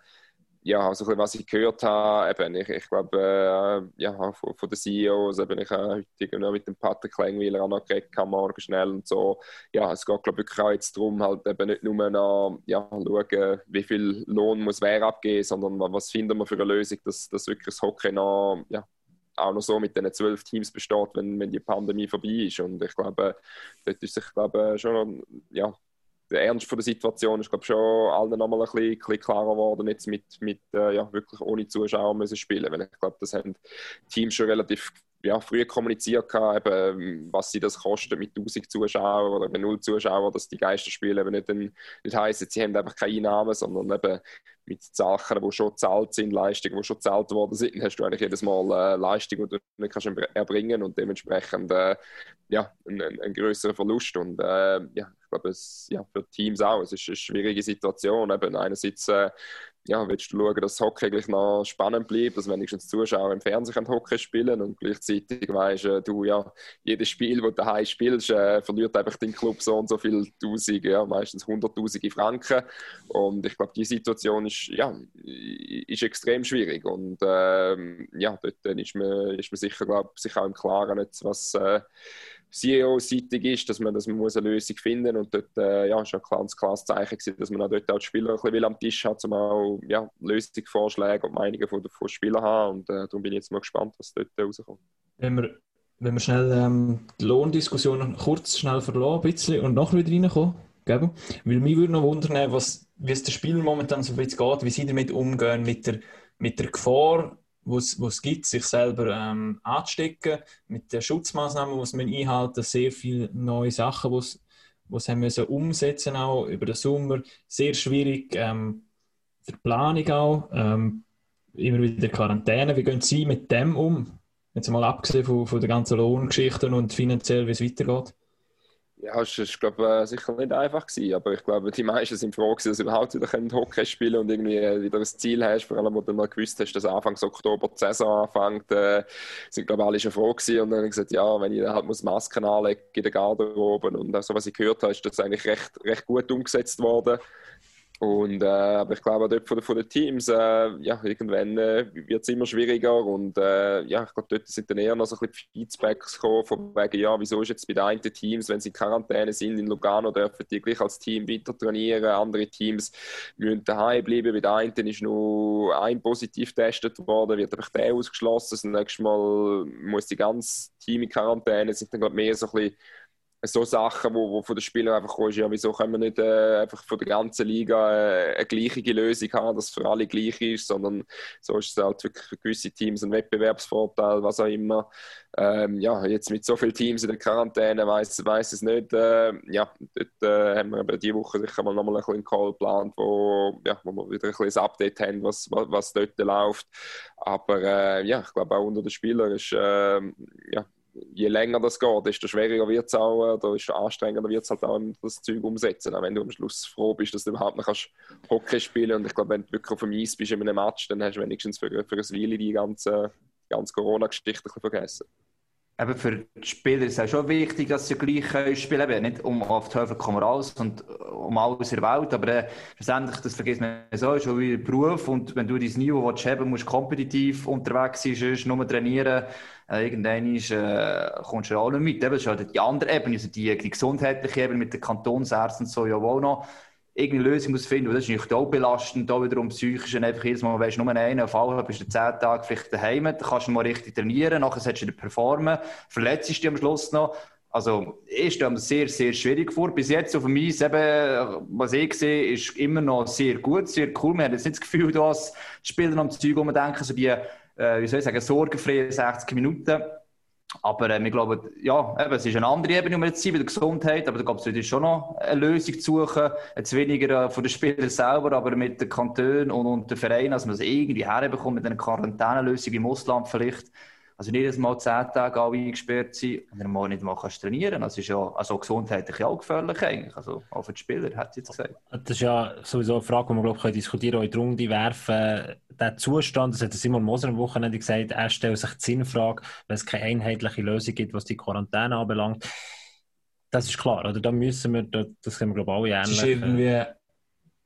ja, also ein bisschen, was ich gehört habe, eben, ich, ich glaube, äh, ja, von, von den CEOs, eben, ich habe heute noch mit dem Patrick Klengweiler auch noch geredet, morgen schnell und so. Ja, es geht, glaube ich, auch jetzt darum, halt eben nicht nur noch, ja, schauen, wie viel Lohn muss wer abgeben, sondern was finden wir für eine Lösung, dass, dass wirklich das Hockey noch, ja, auch noch so mit den zwölf Teams besteht, wenn, wenn die Pandemie vorbei ist. Und ich glaube, dort ist sich glaube, schon ja, der Ernst von der Situation ist glaube schon allen nochmal ein bisschen, bisschen klarer geworden, jetzt mit, mit äh, ja, wirklich ohne Zuschauer müssen spielen. Weil ich glaube, das haben Teams schon relativ ja, früh kommuniziert, gehabt, eben, was sie das kostet mit 1000 Zuschauern oder mit 0 Zuschauern, dass die Geisterspiele eben nicht, nicht heissen, sie haben einfach keine Einnahmen, sondern eben mit Sachen, die schon gezahlt sind, Leistungen, die schon gezahlt worden sind, hast du eigentlich jedes Mal äh, Leistungen, die du nicht kannst erbringen und dementsprechend äh, ja, ein, ein, ein größerer Verlust. Und äh, ja, ich glaube, es ja, für Teams auch. Es ist eine schwierige Situation. Eben einerseits äh, ja, willst du schauen, dass das Hockey eigentlich noch spannend bleibt, dass wenigstens Zuschauer im Fernsehen Hockey spielen und gleichzeitig weißt äh, du ja, jedes Spiel, das du daheim spielst, äh, verliert einfach dein Club so und so viel Tausend, ja, meistens hunderttausende Franken. Und ich glaube, die Situation ist, ja, ist extrem schwierig. Und ähm, ja, dort ist man, ist man sicher, glaub, sich auch im Klaren, jetzt, was äh, CEO-seitig ist, dass man, dass man muss eine Lösung finden muss. und dort äh, ja, ist ein klares, klares Zeichen gewesen, dass man auch dort auch die Spieler ein bisschen am Tisch hat, um auch ja, Lösungsvorschläge und Meinungen von, von Spielern haben und äh, darum bin ich jetzt mal gespannt, was dort rauskommt. Wenn wir, wenn wir schnell ähm, die Lohndiskussion kurz schnell verlassen ein bisschen und nachher wieder reinkommen, gell? weil mich würde noch wundern, was, wie es der Spieler momentan so ein bisschen geht, wie sie damit umgehen, mit der, mit der Gefahr, was es gibt, sich selber ähm, anzustecken. Mit den Schutzmaßnahmen muss man einhalten, sehr viele neue Sachen, was was haben müssen umsetzen auch über den Sommer. Sehr schwierig ähm, für die Planung auch. Ähm, immer wieder Quarantäne. Wie gehen Sie mit dem um? Jetzt mal abgesehen von, von der ganzen Lohngeschichten und finanziell, wie es weitergeht. Ja, es war, glaube äh, sicher nicht einfach gewesen, aber ich glaube, die meisten sind froh gewesen, dass sie überhaupt wieder Hockey spielen und irgendwie äh, wieder ein Ziel hast, vor allem, wo du mal gewusst hast, dass Anfang Oktober die Saison anfängt, äh, sind, glaube ich, alle schon froh gewesen und dann haben gesagt, ja, wenn ich halt muss Masken anlegen in der Garderobe und so, was ich gehört habe, ist das eigentlich recht, recht gut umgesetzt worden. Und, äh, aber ich glaube, dort von, von den Teams, äh, ja, irgendwann äh, wird es immer schwieriger. Und äh, ja, ich glaube, dort sind dann eher noch so ein bisschen Feedbacks gekommen, von wegen, ja, wieso ist jetzt bei den einen Teams, wenn sie in Quarantäne sind in Lugano, dürfen die gleich als Team weiter trainieren. Andere Teams müssen daheim bleiben. Bei den einen ist nur ein positiv getestet worden, wird einfach der ausgeschlossen. Das nächste Mal muss die ganze Team in Quarantäne. sind dann, glaube mehr so ein bisschen so Sachen, wo, wo von den Spielern einfach kommen, ja, wieso können wir nicht äh, einfach von der ganzen Liga äh, eine gleiche Lösung haben, dass für alle gleich ist, sondern so ist es halt wirklich für gewisse Teams ein Wettbewerbsvorteil, was auch immer. Ähm, ja, jetzt mit so vielen Teams in der Quarantäne weiß weiß es nicht. Äh, ja, dort äh, haben wir aber diese Woche sicher mal nochmal ein bisschen Call geplant, wo, ja, wo wir wieder ein ein Update haben, was, was, was dort läuft. Aber äh, ja, ich glaube auch unter den Spielern ist ähm, ja, je länger das geht, desto schwieriger wird es auch, oder desto anstrengender wird es halt auch, das Zeug umsetzen. Auch wenn du am Schluss froh bist, dass du überhaupt noch kannst Hockey spielen kannst. Und ich glaube, wenn du wirklich auf dem Eis bist in einem Match, dann hast du wenigstens für, für ein Weile die ganze, ganze Corona-Geschichte vergessen eben für die Spieler ist es schon wichtig, dass sie gleich spielen können. Nicht um auf die Höfe kommen raus und um alles in der Welt, aber äh, schlussendlich, das vergisst man so, ist schon wie ein Beruf und wenn du dein Niveau willst, haben musst kompetitiv unterwegs sein, sonst nur trainieren, äh, irgendwann ist, äh, kommst du auch nicht mit. Eben, das ist halt die andere Ebene, also die, die gesundheitliche Ebene mit den Kantonsärzten und so ja auch noch irgendeine Lösung muss finden. Das ist nicht auch belastend, da wiederum psychisch. Und einfach jedes Mal, weißt du, nur einen Fall, bist du zehn Tage vielleicht daheim, dann kannst du mal richtig trainieren, nachher sollst du performen, verletzt dich am Schluss noch. Also, ich stelle mir sehr, sehr schwierig vor. Bis jetzt auf dem Eis, eben, was ich sehe, ist immer noch sehr gut, sehr cool. Man hat jetzt nicht das Gefühl, dass die Spieler am Zeug umdenken, so die, äh, wie soll ich sagen, sorgenfreie 60 Minuten. Aber äh, wir glauben, ja, eben, es ist eine andere Ebene, um jetzt bei der Gesundheit, aber da gab es schon noch eine Lösung zu suchen, jetzt weniger äh, von den Spielern selber, aber mit den Kantonen und, und den Vereinen, dass man es irgendwie herbekommt mit einer Quarantänelösung im Ausland vielleicht. Also nicht jedes Mal zehn Tage alle eingesperrt sein und dann mal nicht mal kannst trainieren. Das ist ja also gesundheitlich auch gefährlich eigentlich. Also auch für die Spieler, hat sie jetzt gesagt. Das ist ja sowieso eine Frage, die wir glaube ich diskutieren können. Auch in die werfen. Der Zustand, das hat Simon Moser am Wochenende gesagt, er stellt sich die Sinnfrage, wenn es keine einheitliche Lösung gibt, was die Quarantäne anbelangt. Das ist klar, oder? Da müssen wir, das können wir alle ähnlich. Es ist irgendwie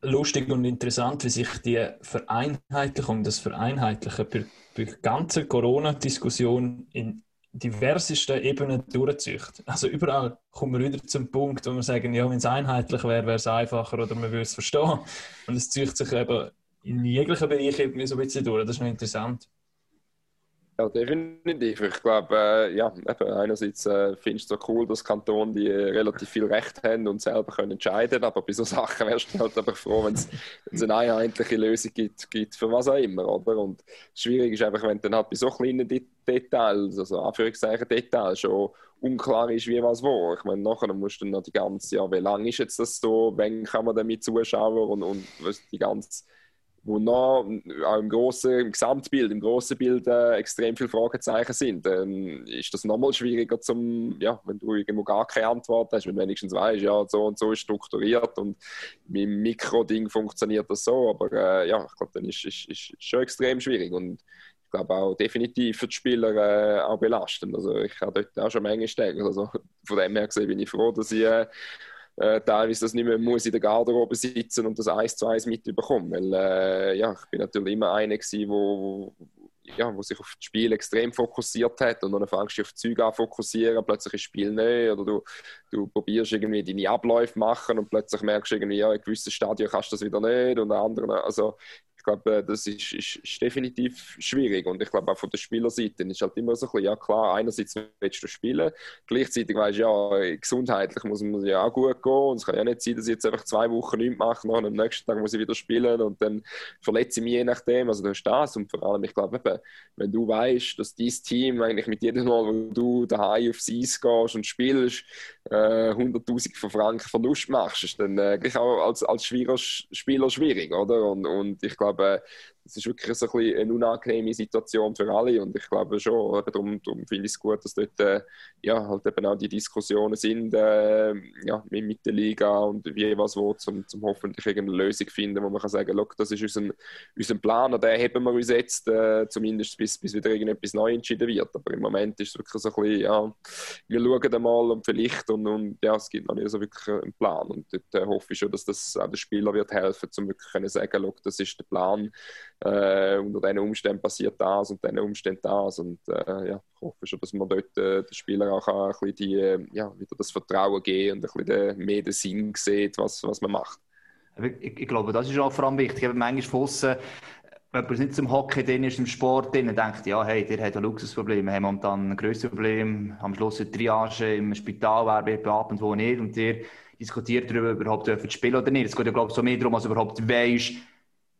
lustig und interessant, wie sich die Vereinheitlichung, das Vereinheitlichen bei der ganzen Corona-Diskussion in diversesten Ebenen durchzieht. Also überall kommen wir wieder zum Punkt, wo wir sagen, ja, wenn es einheitlich wäre, wäre es einfacher oder man würde es verstehen. Und es zieht sich eben in jeglichen Bereichen so ein bisschen durch. Das ist noch interessant. Ja, definitiv. Ich glaube, äh, ja, einerseits äh, finde ich es so cool, dass Kantone die relativ viel Recht haben und selber können entscheiden aber bei so Sachen wärst du halt einfach froh, wenn es eine einheitliche Lösung gibt, gibt, für was auch immer, oder? Und schwierig ist einfach, wenn dann halt bei so kleinen Details, also Anführungszeichen Details, schon unklar ist, wie was wo. Ich meine, nachher musst du dann noch die ganze, ja, wie lange ist jetzt das so, wann kann man damit zuschauen und, und was die ganze wo noch auch im großen, im Gesamtbild, im großen Bild äh, extrem viele Fragezeichen sind, dann ist das nochmal schwieriger zum, ja, wenn du irgendwo gar keine Antwort hast, wenn du wenigstens weißt, ja, so und so ist strukturiert und mit dem Mikro-Ding funktioniert das so, aber äh, ja, ich glaube, dann ist es schon extrem schwierig und ich glaube auch definitiv für die Spieler äh, auch belastend. Also ich habe dort auch schon Menge stecken. Also von dem her gesehen bin ich froh, dass ich äh, teilweise das nicht mehr muss in der Garderobe sitzen und das eins zu eins mitbekommen. Weil äh, ja, ich bin natürlich immer einer gewesen, wo, ja, wo sich auf das Spiel extrem fokussiert hat und dann fängst du auf Züge an fokussieren, plötzlich ist das Spiel nicht oder du, du probierst irgendwie deine Abläufe machen und plötzlich merkst du irgendwie, ja, in gewissen Stadien kannst du das wieder nicht und anderen, also ich glaube, äh, das ist, ist, ist, definitiv schwierig. Und ich glaube auch von der Spielerseite ist halt immer so ein bisschen, ja klar, einerseits willst du spielen, gleichzeitig weißt du, ja, gesundheitlich muss man ja auch gut gehen. Und es kann ja nicht sein, dass ich jetzt einfach zwei Wochen nichts mache, und am nächsten Tag muss ich wieder spielen und dann verletze ich mich je nachdem. Also du hast das. Und vor allem, ich glaube, eben, wenn du weißt, dass dein Team eigentlich mit jedem Mal, wo du daheim aufs Eis gehst und spielst, äh, 100.000 von Franken Verlust machst, ist dann äh, auch als, als Spieler, Spieler schwierig, oder? Und, und ich glaube, glaube, es ist wirklich so ein eine unangenehme Situation für alle und ich glaube schon, eben darum, darum finde ich es gut, dass dort äh, ja, halt eben auch die Diskussionen sind äh, ja, mit der Liga und wie was wo, zum, zum hoffentlich irgendeine Lösung finden, wo man kann sagen, look, das ist unser, unser Plan, an den haben wir uns jetzt, äh, zumindest bis, bis wieder irgendetwas neu entschieden wird, aber im Moment ist es wirklich so ein bisschen, ja, wir schauen einmal und vielleicht und, und ja, es gibt noch nicht so wirklich einen Plan und dort äh, hoffe ich schon, dass das auch den Spieler wird helfen, um wirklich können sagen, das ist der Plan, äh, unter diesen Umständen passiert das und diesen Umständen das. Und äh, ja, ich hoffe schon, dass man dort äh, den Spielern auch ein bisschen die, äh, ja, wieder das Vertrauen geben und ein bisschen mehr den Sinn sieht, was, was man macht. Ich, ich, glaube, das ist auch vor allem wichtig. Eben manchmal von wenn man nicht zum Hockey drin ist, im Sport drin, denkt, ja, hey, der hat ein Luxusproblem, wir haben momentan ein grösseres Problem, am Schluss eine Triage im Spital, wer wird beatmet, wo nicht, und der diskutiert darüber, überhaupt dürfen spielen oder nicht. Es geht ja, glaube ich, so mehr darum, als überhaupt weisst,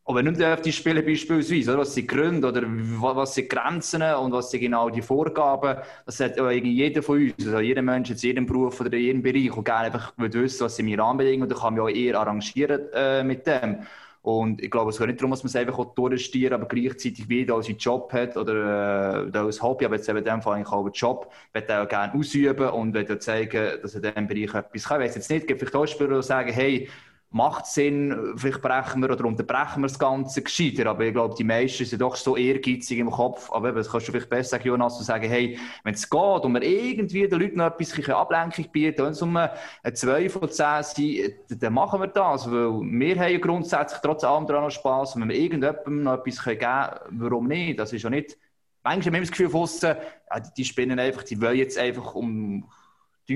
ob er nicht dürfte spielen beispielsweise, oder? was sind die Gründe oder was sind die Grenzen und was sind genau die Vorgaben. Das hat jeder von uns, also jeder Mensch in jedem Beruf oder in jedem Bereich und gerne einfach wissen, was sind meine Rahmenbedingungen und dann kann man auch eher arrangieren äh, mit dem. Und ich glaube, es geht nicht darum, dass man es einfach durchstieren aber gleichzeitig wieder als Job hat oder äh, als Hobby, aber jetzt eben in dem Fall eigentlich auch einen Job, will er auch gerne ausüben und will zeigen, dass er in diesem Bereich etwas kann. Ich weiß jetzt nicht, gibt vielleicht auch Spieler, die sagen, hey, macht Sinn, vielleicht brechen wir oder unterbrechen wir das Ganze gescheiter. Aber ich glaube, die meisten sind doch so ehrgeizig im Kopf. Aber das kannst du vielleicht besser sagen, Jonas, zu sagen, hey, wenn es geht und wir irgendwie den Leuten noch bisschen Ablenkung bieten, wenn es um eine 2 von 10 sind, dann machen wir das. Weil wir haben grundsätzlich trotz allem daran noch Spass. Und wenn wir irgendjemandem noch etwas geben können, warum nicht? Das ist ja nicht, manchmal haben wir das Gefühl von ja, die spinnen einfach, die wollen jetzt einfach um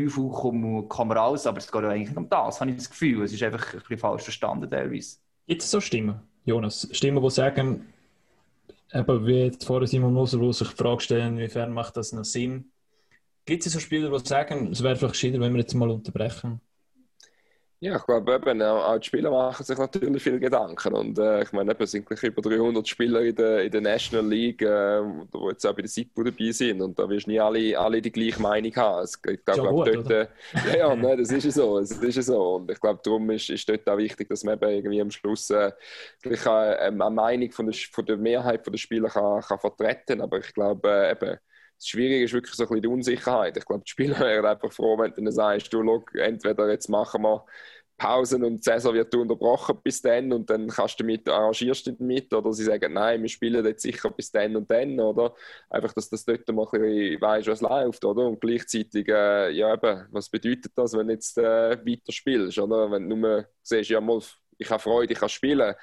Teufel kommen, kommen raus, aber es geht ja eigentlich um das, habe ich das Gefühl. Es ist einfach ein bisschen falsch verstanden teilweise. Gibt es so Stimmen, Jonas? Stimmen, die sagen, eben wie jetzt vorher Simon Moser, wo sich die Frage stellen, inwiefern macht das noch Sinn? Gibt es so Spieler, die sagen, es wäre vielleicht gescheiter, wenn wir jetzt mal unterbrechen? Ja, ich glaube eben, auch die Spieler machen sich natürlich viele Gedanken. Und äh, ich meine, es sind über 300 Spieler in der, in der National League, äh, die jetzt auch bei der SIPO dabei sind. Und da wirst du nie alle, alle die gleiche Meinung haben. Es, ich glaube, glaub, dort, äh, ja, ja ne, das ist so. Das ist so. Und ich glaube, darum ist, ist dort auch wichtig, dass man eben irgendwie am Schluss äh, eine, äh, eine Meinung von der, von der Mehrheit der Spieler kann, kann vertreten kann. Aber ich glaube, äh, eben, das Schwierige ist wirklich so ein bisschen die Unsicherheit. Ich glaube, die Spieler wären einfach froh, wenn du sagst, du, look, entweder jetzt machen wir Pausen und die Saison wird unterbrochen bis dann und dann kannst du mit, arrangierst du damit oder sie sagen, nein, wir spielen jetzt sicher bis dann und dann oder einfach, dass das dort mal ein bisschen weißt, was läuft oder und gleichzeitig, äh, ja eben, was bedeutet das, wenn du jetzt äh, weiter spielst oder wenn du nur siehst, ja mal, ich habe Freude, ich kann spielen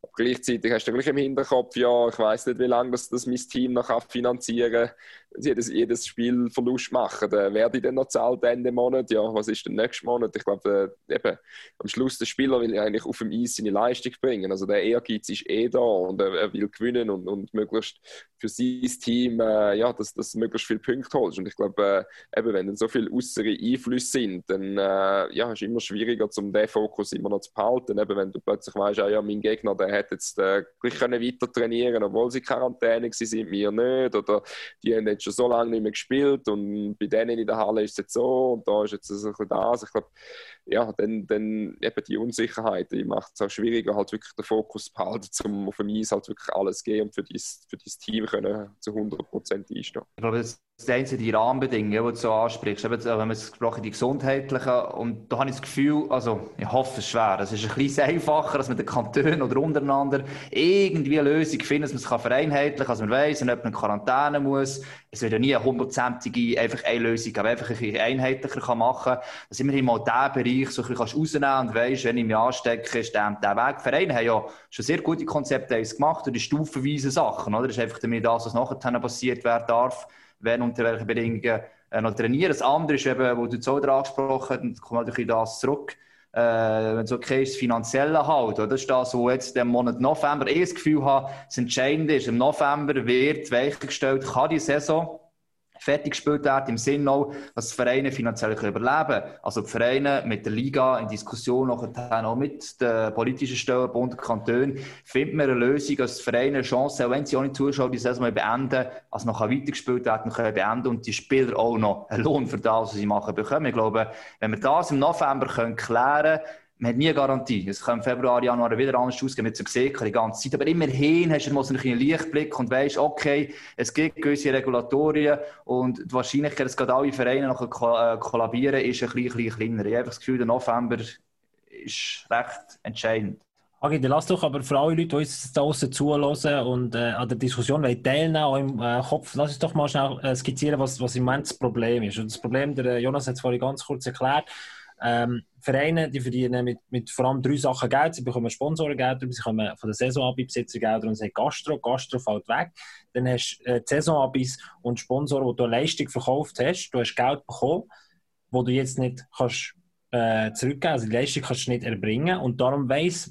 aber gleichzeitig hast du gleich im Hinterkopf, ja, ich weiß nicht, wie lange das, das mein Team noch finanzieren kann. Jedes, jedes Spiel Verlust machen, dann werde ich dann noch zahlt Ende Monat. Ja, was ist denn nächsten Monat? Ich glaube, äh, eben, am Schluss der Spieler will eigentlich auf dem Eis seine Leistung bringen. Also der Ehrgeiz ist eh da und er, er will gewinnen und, und möglichst für sein Team, äh, ja, dass das möglichst viele Punkte holst. Und ich glaube, äh, eben, wenn dann so viele äußere Einflüsse sind, dann äh, ja, ist es immer schwieriger, um diesen Fokus immer noch zu behalten. Eben, wenn du plötzlich weißt, ah, ja, mein Gegner, der hat jetzt äh, gleich können weiter trainieren, obwohl sie Quarantäne sind, wir nicht. Oder die haben jetzt schon so lange nicht mehr gespielt und bei denen in der Halle ist es jetzt so und da ist jetzt ein bisschen das. Ich glaube, ja, dann, dann eben die Unsicherheit, die macht es auch schwieriger, halt wirklich den Fokus zu behalten, um auf dem Eis halt wirklich alles geben und für dein, für dein Team können zu 100% einstehen. Ich glaube, das sind die Rahmenbedingungen, die du so ansprichst. Eben, wenn man es gesprochen die gesundheitlichen, und da habe ich das Gefühl, also ich hoffe, es schwer, es ist ein bisschen einfacher, dass man den Kantonen oder untereinander irgendwie eine Lösung findet, dass man es vereinheitlichen kann, also man weiss, wenn jemand in Quarantäne muss, es wird ja nie eine hundertprozentige einfach eine Lösung, aber einfach ein bisschen einheitlicher kann machen kann, dass immerhin mal diesen Bereich so ein bisschen rausnehmen kannst und weisst, wenn ich mich anstecke, ist der, der Weg. Vereine haben ja schon sehr gute Konzepte gemacht und die stufenweise Sachen, oder? Das ist einfach damit das, was nachher passiert werden darf wenn unter welchen Bedingungen äh, noch trainieren. Das andere ist eben, wo du jetzt auch angesprochen hast, kommt natürlich das zurück, äh, wenn es okay ist, das Finanzielle halt. Oder? Das ist das, wo jetzt im Monat November eh das Gefühl habe, das Entscheidende ist, im November wird weichgestellt, kann die Saison fertig gespielt wird, im Sinne auch, dass die Vereine finanziell überleben können. Also die Vereine mit der Liga in Diskussion nachher auch mit den politischen Stellen, Bund, Kanton, finden wir eine Lösung, dass die Vereine eine Chance haben, wenn sie ohne Zuschauer die Saison beenden, also noch weitergespielt werden, können beenden und die Spieler auch noch einen Lohn für das, was sie machen, bekommen. Ich glaube, wenn wir das im November können klären können, man hat nie eine Garantie. Es kann im Februar, Januar wieder anders ausgehen, wir haben es gesehen, die ganze Zeit. Aber immerhin hast du mal so einen Lichtblick und weißt, okay, es gibt gewisse Regulatorien und die Wahrscheinlichkeit, dass gerade alle Vereine noch äh, kollabieren, ist ein bisschen, bisschen kleiner. Ich habe das Gefühl, der November ist recht entscheidend. Okay, dann lass doch aber für alle Leute, die uns da draußen zuhören und äh, an der Diskussion teilnehmen auch im äh, Kopf, lass uns doch mal schnell äh, skizzieren, was, was im Moment das Problem ist. Und das Problem, der äh, Jonas hat es vorhin ganz kurz erklärt, ähm, Vereine die verdienen mit, mit vor allem drei Sachen Geld. Sie bekommen Sponsorengelder, sie kommen von der Saisonabibesitzer Gelder und sie haben Gastro. Gastro fällt weg. Dann hast du äh, Saisonabis und Sponsoren, wo du eine Leistung verkauft hast. Du hast Geld bekommen, wo du jetzt nicht kannst äh, zurückgeben. Also die Leistung kannst du nicht erbringen. Und darum weiss,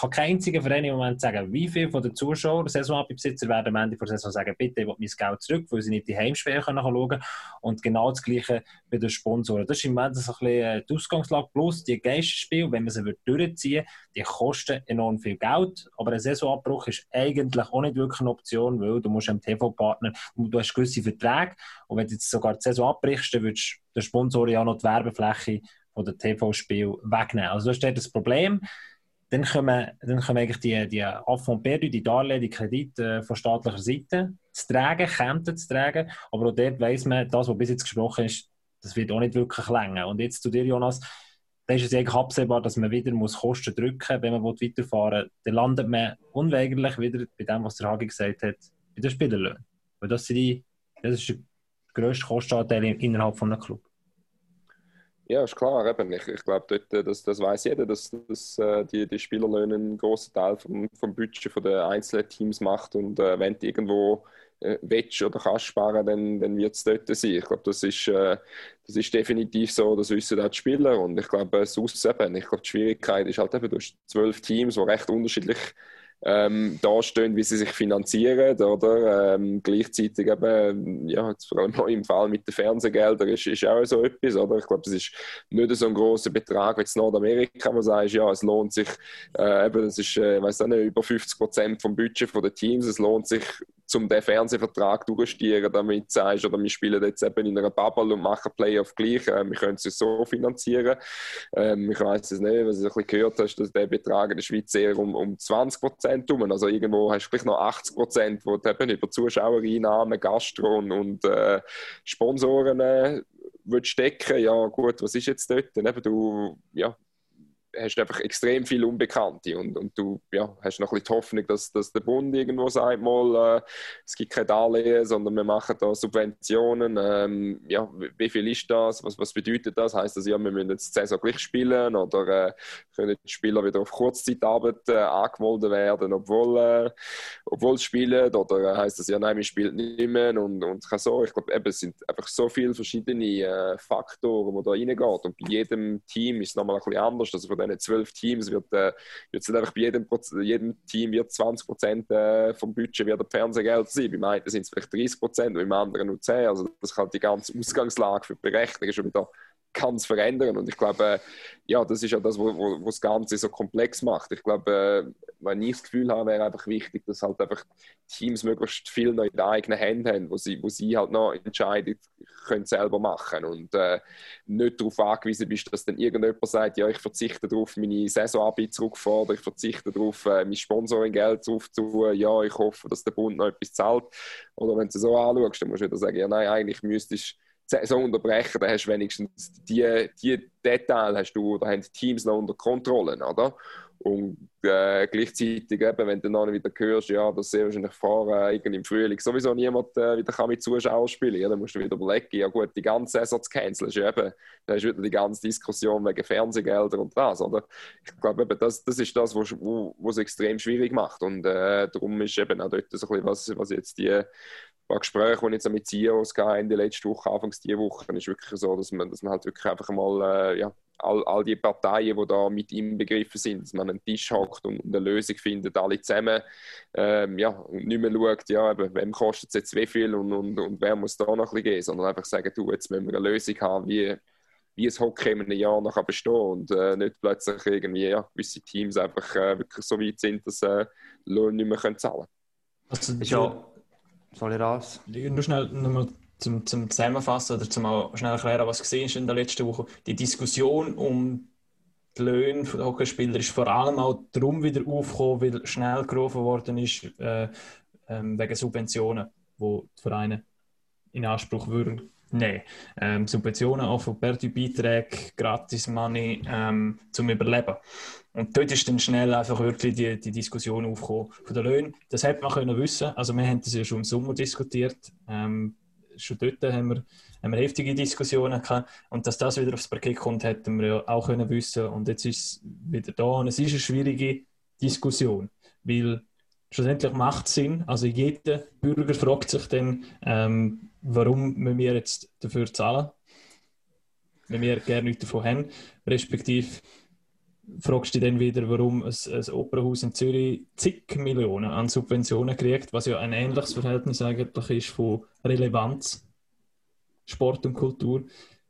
kann kein einziger Verein im Moment sagen, wie viele von den Zuschauern, Saisonabbesitzer werden am Ende der Saison sagen, bitte, ich will mein Geld zurück, weil sie nicht die Heimspiele können schauen Und genau das Gleiche bei den Sponsoren. Das ist im Moment so ein bisschen äh, die Ausgangslage. Plus die Geisterspiele, wenn man sie durchziehen die kosten enorm viel Geld. Aber ein Saisonabbruch ist eigentlich auch nicht wirklich eine Option, weil du musst einem TV-Partner, du hast gewisse Verträge und wenn du jetzt sogar die Saison abbrichst, dann würdest du der Sponsor ja noch die Werbefläche oder TV-Spiel wegnehmen. Also da steht das Problem. Dann kommen, dann kommen eigentlich die, die Affront perdu, die Darlehen, die Kredite äh, von staatlicher Seite zu tragen, kämpfen zu tragen. Aber auch dort weiss man, das, was bis jetzt gesprochen ist, das wird auch nicht wirklich länger. Und jetzt zu dir, Jonas, da ist es eigentlich absehbar, dass man wieder muss Kosten drücken muss, wenn man weiterfahren will. Dann landet man unweigerlich wieder bei dem, was der Hagi gesagt hat, bei den Spielerlöhnen. Weil das, sind die, das ist der grösste Kostenanteil innerhalb eines Clubs. Ja, ist klar. Eben. Ich, ich glaube, dort, äh, das, das weiß jeder, dass, dass äh, die, die Spielerlöhne einen großen Teil vom, vom Budget der einzelnen Teams macht. Und äh, wenn du irgendwo äh, willst oder kannst sparen, dann, dann wird es dort sein. Ich glaube, das ist, äh, das ist definitiv so, das wissen auch die Spieler. Und ich glaube, sonst eben, ich glaube, die Schwierigkeit ist halt eben, du hast zwölf Teams, die recht unterschiedlich ähm, dastehen, wie sie sich finanzieren, oder? Ähm, gleichzeitig eben, ja, vor allem im Fall mit den Fernsehgeldern ist, ist auch so etwas, oder? Ich glaube, das ist nicht so ein großer Betrag wie in Nordamerika, wo sagt, ja, es lohnt sich, äh, eben, das ist, äh, weiß nicht, über 50 Prozent vom Budget der Teams, es lohnt sich, um den Fernsehvertrag durchzustieren, damit du sagst, oder wir spielen jetzt eben in einer Bubble und machen Playoff gleich, äh, wir können es so finanzieren. Ähm, ich weiß es nicht, was du gehört hast, dass der Betrag in der Schweiz eher um, um 20 Prozent um. Also irgendwo hast du gleich noch 80 Prozent, wo du eben über Zuschauereinnahmen, Gastro und, und äh, Sponsoren äh, stecken. Ja gut, was ist jetzt dort? Eben du, ja, hast einfach extrem viele Unbekannte und, und du ja, hast noch ein bisschen die Hoffnung, dass, dass der Bund irgendwo sagt, mal, äh, es gibt kein Darlehen, sondern wir machen da Subventionen. Ähm, ja, wie viel ist das? Was, was bedeutet das? Heißt das, ja, wir müssen jetzt die Saison gleich spielen oder äh, können die Spieler wieder auf Kurzzeitarbeit äh, angemeldet werden, obwohl, äh, obwohl sie spielen? Oder äh, heißt das, ja, nein, wir spielen nicht mehr und, und so. Ich glaube, es sind einfach so viele verschiedene äh, Faktoren, die da reingehen und bei jedem Team ist es nochmal ein bisschen anders. Also von diesen zwölf Teams wird, äh, einfach bei jedem, jedem Team wird 20 Prozent äh, vom Budget wird Fernsehgeld sein. Beim einen sind es vielleicht 30 Prozent, beim anderen nur 10. Also das kann die ganze Ausgangslage für die Berechnung schon wieder ganz verändern. Und ich glaube, ja, das ist ja das, was wo, wo das Ganze so komplex macht. Ich glaube, äh, wenn ich das Gefühl habe, wäre einfach wichtig, dass halt einfach Teams möglichst viel noch in den eigenen Händen haben, wo sie, wo sie halt noch Entscheidungen können selber machen und äh, nicht darauf angewiesen bist, dass dann irgendjemand sagt, ja, ich verzichte darauf, meine Saisonarbeit zurückzufahren, ich verzichte darauf, äh, mein Sponsoring-Geld aufzutun, ja, ich hoffe, dass der Bund noch etwas zahlt. Oder wenn du es so anschaust, dann musst du wieder sagen, ja, nein, eigentlich müsstest du Saison unterbrechen, dann hast du wenigstens die, die Details hast du, oder haben die Teams noch unter Kontrolle, oder? Und äh, gleichzeitig, eben, wenn du dann wieder hörst, ja, dass sehr wahrscheinlich fahren äh, im Frühling sowieso niemand äh, wieder kann mit Zuschauern spielen ja, dann musst du wieder überlegen, ja gut, die ganze Saison zu canceln, ist eben, dann hast du wieder die ganze Diskussion wegen Fernsehgelder und das, oder? Ich glaube, eben, das, das ist das, was wo, es extrem schwierig macht und äh, darum ist eben auch dort so ein bisschen, was, was jetzt die paar Gespräche, die ich jetzt mit CEOs hatte, in der letzten Woche, Anfangs dieser Woche, ist wirklich so, dass man, dass man halt wirklich einfach mal äh, ja, all, all die Parteien, die da mit ihm begriffen sind, dass man einen Tisch hockt und eine Lösung findet, alle zusammen. Ähm, ja, und nicht mehr schaut, ja, eben, wem kostet es jetzt wie viel und, und, und wer muss da noch ein bisschen gehen, sondern einfach sagen, du, jetzt müssen wir eine Lösung haben, wie, wie ein Hockey in einem Jahr noch bestehen und äh, nicht plötzlich irgendwie ja, gewisse Teams einfach äh, wirklich so weit sind, dass äh, Lohn nicht mehr können zahlen können. Also, ja, soll ich raus? Nur schnell nochmal zum, zum Zusammenfassen oder zum auch schnell erklären, was gesehen ist in der letzten Woche. Die Diskussion um die Löhne der Hockeyspieler ist vor allem auch darum wieder aufgekommen, weil schnell gerufen worden ist äh, äh, wegen Subventionen, die die Vereine in Anspruch würden nehmen. Ähm, Subventionen auch von Perdu-Beiträgen, Gratis Money ähm, zum Überleben. Und dort ist dann schnell einfach wirklich die, die Diskussion aufgekommen von den Löhnen. Das hätte man können wissen. Also wir haben das ja schon im Sommer diskutiert. Ähm, schon dort haben wir, haben wir heftige Diskussionen gehabt. Und dass das wieder aufs Parkett kommt, hätten wir ja auch können wissen. Und jetzt ist es wieder da. Und es ist eine schwierige Diskussion, weil schlussendlich macht Sinn. Also jeder Bürger fragt sich dann, ähm, warum müssen wir jetzt dafür zahlen? wenn wir gerne nichts davon haben. Respektive fragst du dich dann wieder, warum ein, ein Opernhaus in Zürich zig Millionen an Subventionen kriegt, was ja ein ähnliches Verhältnis eigentlich ist von Relevanz, Sport und Kultur.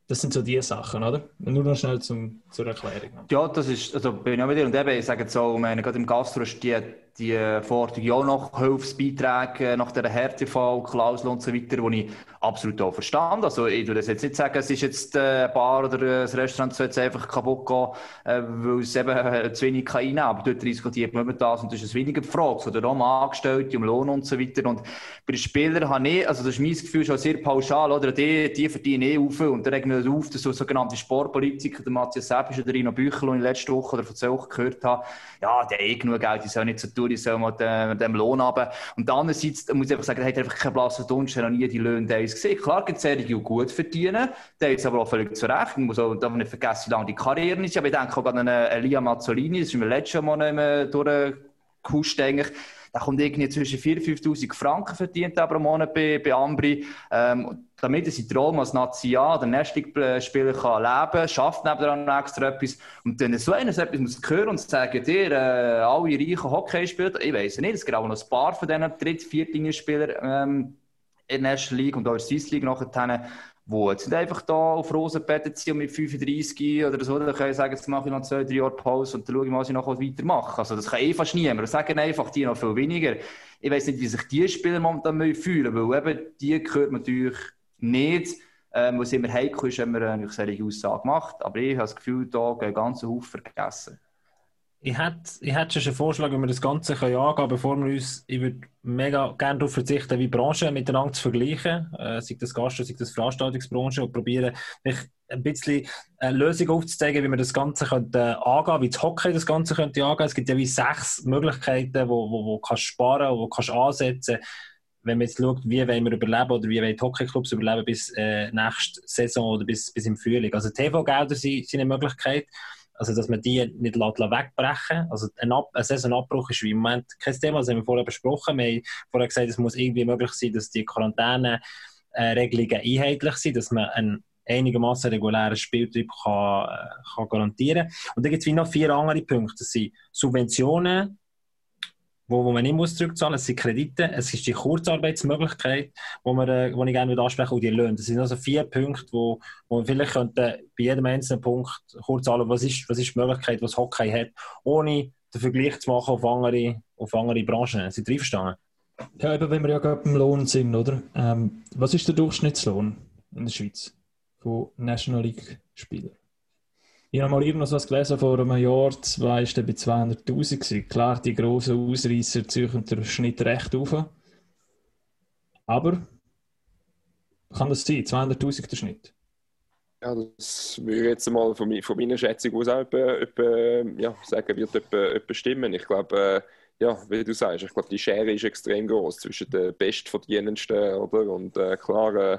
Das sind so die Sachen, oder? Nur noch schnell zum, zur Erklärung. Ja, das ist, also bin ich auch mit dir und eben, ich sage jetzt meine, gerade im Gastro ist die die Forderung ja noch Hilfsbeiträge nach der Härtefallklausel und so weiter, die ich absolut auch verstand. Also ich würde jetzt nicht sagen, es ist jetzt äh, ein Bar oder ein Restaurant soll jetzt einfach kaputt gehen, äh, weil es eben äh, zu wenig kann einnehmen Aber dort diskutiert man das und das ist weniger gefragt. Oder auch um Angestellte, um Lohn und so weiter. Und bei den Spielern habe ich, also das ist mein Gefühl schon sehr pauschal, oder? Die, die verdienen eh auf und da regen wir auf, dass so sogenannte Sportpolitiker, der Matthias Seppisch oder Rino Büchel, den ich letzte Woche oder vor zwei gehört habe, ja, die haben eh genug Geld, die sollen nicht so tun, sollen mit dem, mit dem Lohn runter. Und andererseits muss ich einfach sagen, er hat einfach keinen blassen Dunst, er hat noch nie die Löhne der gesehen. Klar gibt es solche, die gut verdienen, der ist aber auch völlig zurecht. Man muss auch nicht vergessen, wie lange die Karriere ist. Aber ich denke auch an einen Elia Mazzolini, das ist mir letztes Mal noch einmal durchgehuscht, eigentlich. Der kommt irgendwie zwischen 4.000 und 5.000 Franken verdient aber im Monat bei, bei Ambri. Ähm, damit er seinen Traum als Nazi-Ja oder Nesting-Spieler kann leben kann, schafft nebenan extra etwas. Und wenn so einer so etwas muss hören und sagen, dir, äh, alle reichen Hockeyspieler, ich weiß nicht, es gibt auch noch ein paar von diesen dritt-, viertlinie-Spielern ähm, in der National League und auch in der Swiss League nachher wo jetzt nicht einfach da auf Rosen bettet sind und mit 35 oder so, dann können sagen, jetzt mache ich noch zwei, drei Jahre Pause und dann schaue ich mal, was ich noch weitermache. Also das kann eh fast niemand. Das sagen einfach die noch viel weniger. Ich weiß nicht, wie sich die Spieler momentan fühlen, weil eben die gehört natürlich nicht, ähm, was immer heikel ist, wenn man eine solche Aussage macht. Aber ich habe das Gefühl, da gehen ganze Haufen vergessen. Ich hätte, ich hätte schon einen Vorschlag, wenn wir das Ganze können angehen bevor wir uns, ich würde mega gerne darauf verzichten, wie Branchen miteinander zu vergleichen, äh, sei das Gastro, sei das Veranstaltungsbranche, und probieren, ein bisschen eine Lösung aufzuzeigen, wie wir das Ganze könnte angehen, wie das Hockey das Ganze könnte angehen. Es gibt ja wie sechs Möglichkeiten, wo, wo, wo kannst sparen, wo kannst ansetzen. Wenn man jetzt schaut, wie wollen wir überleben oder wie wollen die Hockeyclubs überleben bis äh, nächste Saison oder bis, bis im Frühling. Also TV-Gelder sind, sind eine Möglichkeit. Also, dass man die nicht wegbrechen Also, ein, Ab ein Saisonabbruch ist wie im Moment kein Thema, das haben wir vorher besprochen. Wir haben vorher gesagt, es muss irgendwie möglich sein, dass die Quarantäne-Regelungen einheitlich sind, dass man einen einigermaßen regulären Spieltrieb kann, äh, kann garantieren kann. Und dann gibt es noch vier andere Punkte. Das sind Subventionen, wo, wo man nicht muss zurückzahlen muss. Es sind Kredite, es ist die Kurzarbeitsmöglichkeit, wo, man, äh, wo ich gerne ansprechen und die Löhne. Das sind also vier Punkte, wo, wo man vielleicht könnte bei jedem einzelnen Punkt kurz anschauen, was ist, was ist die Möglichkeit, was Hockey hat, ohne den Vergleich zu machen auf andere, auf andere Branchen. Sind Sie einverstanden? Ja, eben, wenn wir ja gerade beim Lohn sind, oder? Ähm, was ist der Durchschnittslohn in der Schweiz von National League-Spielern? Ich habe mal irgendwas gelesen, vor einem Jahr, zwei ist bei 200'000 Klar, die grossen Ausreißer ziehen den Schnitt recht auf. Aber kann das sein? 200'000 der Schnitt? Ja, das würde jetzt mal von, von meiner Schätzung aus auch etwa, etwa, ja, sagen, wird etwa, etwa stimmen. Ich glaube, äh, ja, wie du sagst, ich glaube, die Schere ist extrem groß zwischen den Bestverdienendsten, oder? Und äh, klar, äh,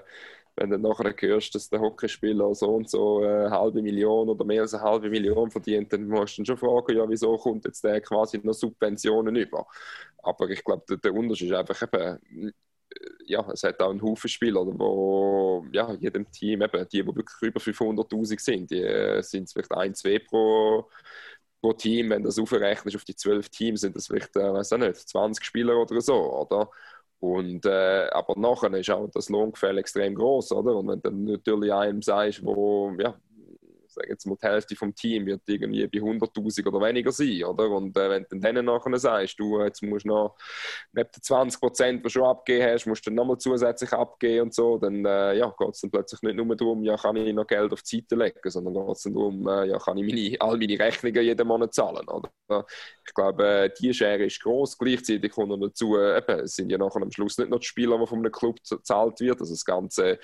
wenn du nachher hörst, dass der Hockeyspieler so und so eine halbe Million oder mehr als eine halbe Million verdient, dann musst du schon fragen, ja, wieso kommt jetzt der quasi noch Subventionen über? Aber ich glaube, der, der Unterschied ist einfach eben, ja, es hat auch einen Haufen Spieler, wo ja, jedem Team, eben, die, die wirklich über 500'000 sind, die äh, sind vielleicht ein, zwei pro, pro Team, wenn du das aufrechnest auf die zwölf Teams, sind das vielleicht, äh, weiß auch nicht, 20 Spieler oder so, oder? Und, äh, aber nachher ist auch das Lohngefälle extrem groß, oder? Und wenn du natürlich einem sagst, wo, ja, jetzt mal, die Hälfte vom Team wird irgendwie bei 100.000 oder weniger sein, oder? Und äh, wenn du denen nachher sagst, du jetzt musst noch neben den 20 Prozent, die du schon abgegeben hast, musst du nochmal zusätzlich abgeben und so, dann ja, geht es dann plötzlich nicht nur darum, ja, kann ich noch Geld auf die Seite legen, sondern geht es dann darum, äh, ja, kann ich meine, all meine Rechnungen jeden Monat zahlen, oder? Ich glaube, äh, die Schere ist groß. Gleichzeitig kommt noch dazu, äh, eben, es sind ja nachher am Schluss nicht nur die Spieler, die von einem Club gezahlt wird, also das ganze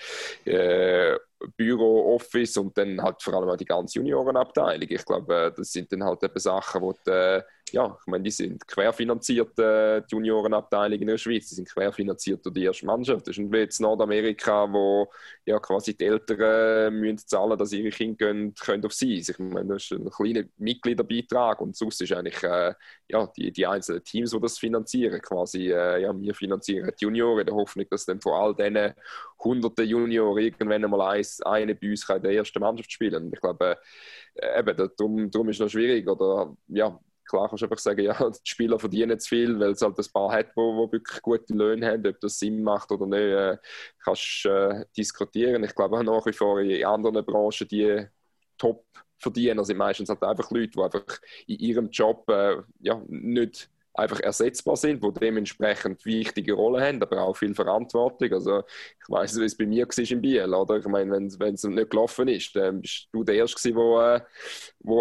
äh, Büro, Office und dann halt vor allem auch die ganze Juniorenabteilung. Ich glaube, äh, das sind dann halt eben Sachen, wo du, ja, ich meine, die sind querfinanziert, äh, die Juniorenabteilung in der Schweiz, die sind querfinanziert durch die erste Mannschaft. Das ist jetzt Nordamerika, wo ja quasi die Eltern müssen zahlen, dass ihre Kinder gehen, können auf sie. Ich meine, das ist ein kleiner Mitgliederbeitrag und sonst ist eigentlich äh, ja, die, die einzelnen Teams, die das finanzieren. Quasi, äh, ja, wir finanzieren die Junioren in der Hoffnung, dass dann vor all diesen hunderten Junioren irgendwann einmal eins, eine bei uns in der ersten Mannschaft spielen. Und ich glaube, äh, eben, darum, darum ist es noch schwierig. Oder ja, klar kannst du einfach sagen, ja, die Spieler verdienen zu viel, weil es halt ein paar hat, wo wirklich gute Löhne haben, ob das Sinn macht oder nicht, äh, kannst äh, diskutieren. Ich glaube auch nach wie vor in anderen Branchen die Top-Verdiener sind meistens halt einfach Leute, die einfach in ihrem Job äh, ja, nicht einfach ersetzbar sind, die dementsprechend wichtige Rollen haben, aber auch viel Verantwortung. Also ich weiß, wie es bei mir war in Biel, oder? Ich meine, wenn es nicht gelaufen ist, dann bist du der Erste gewesen, wo, äh,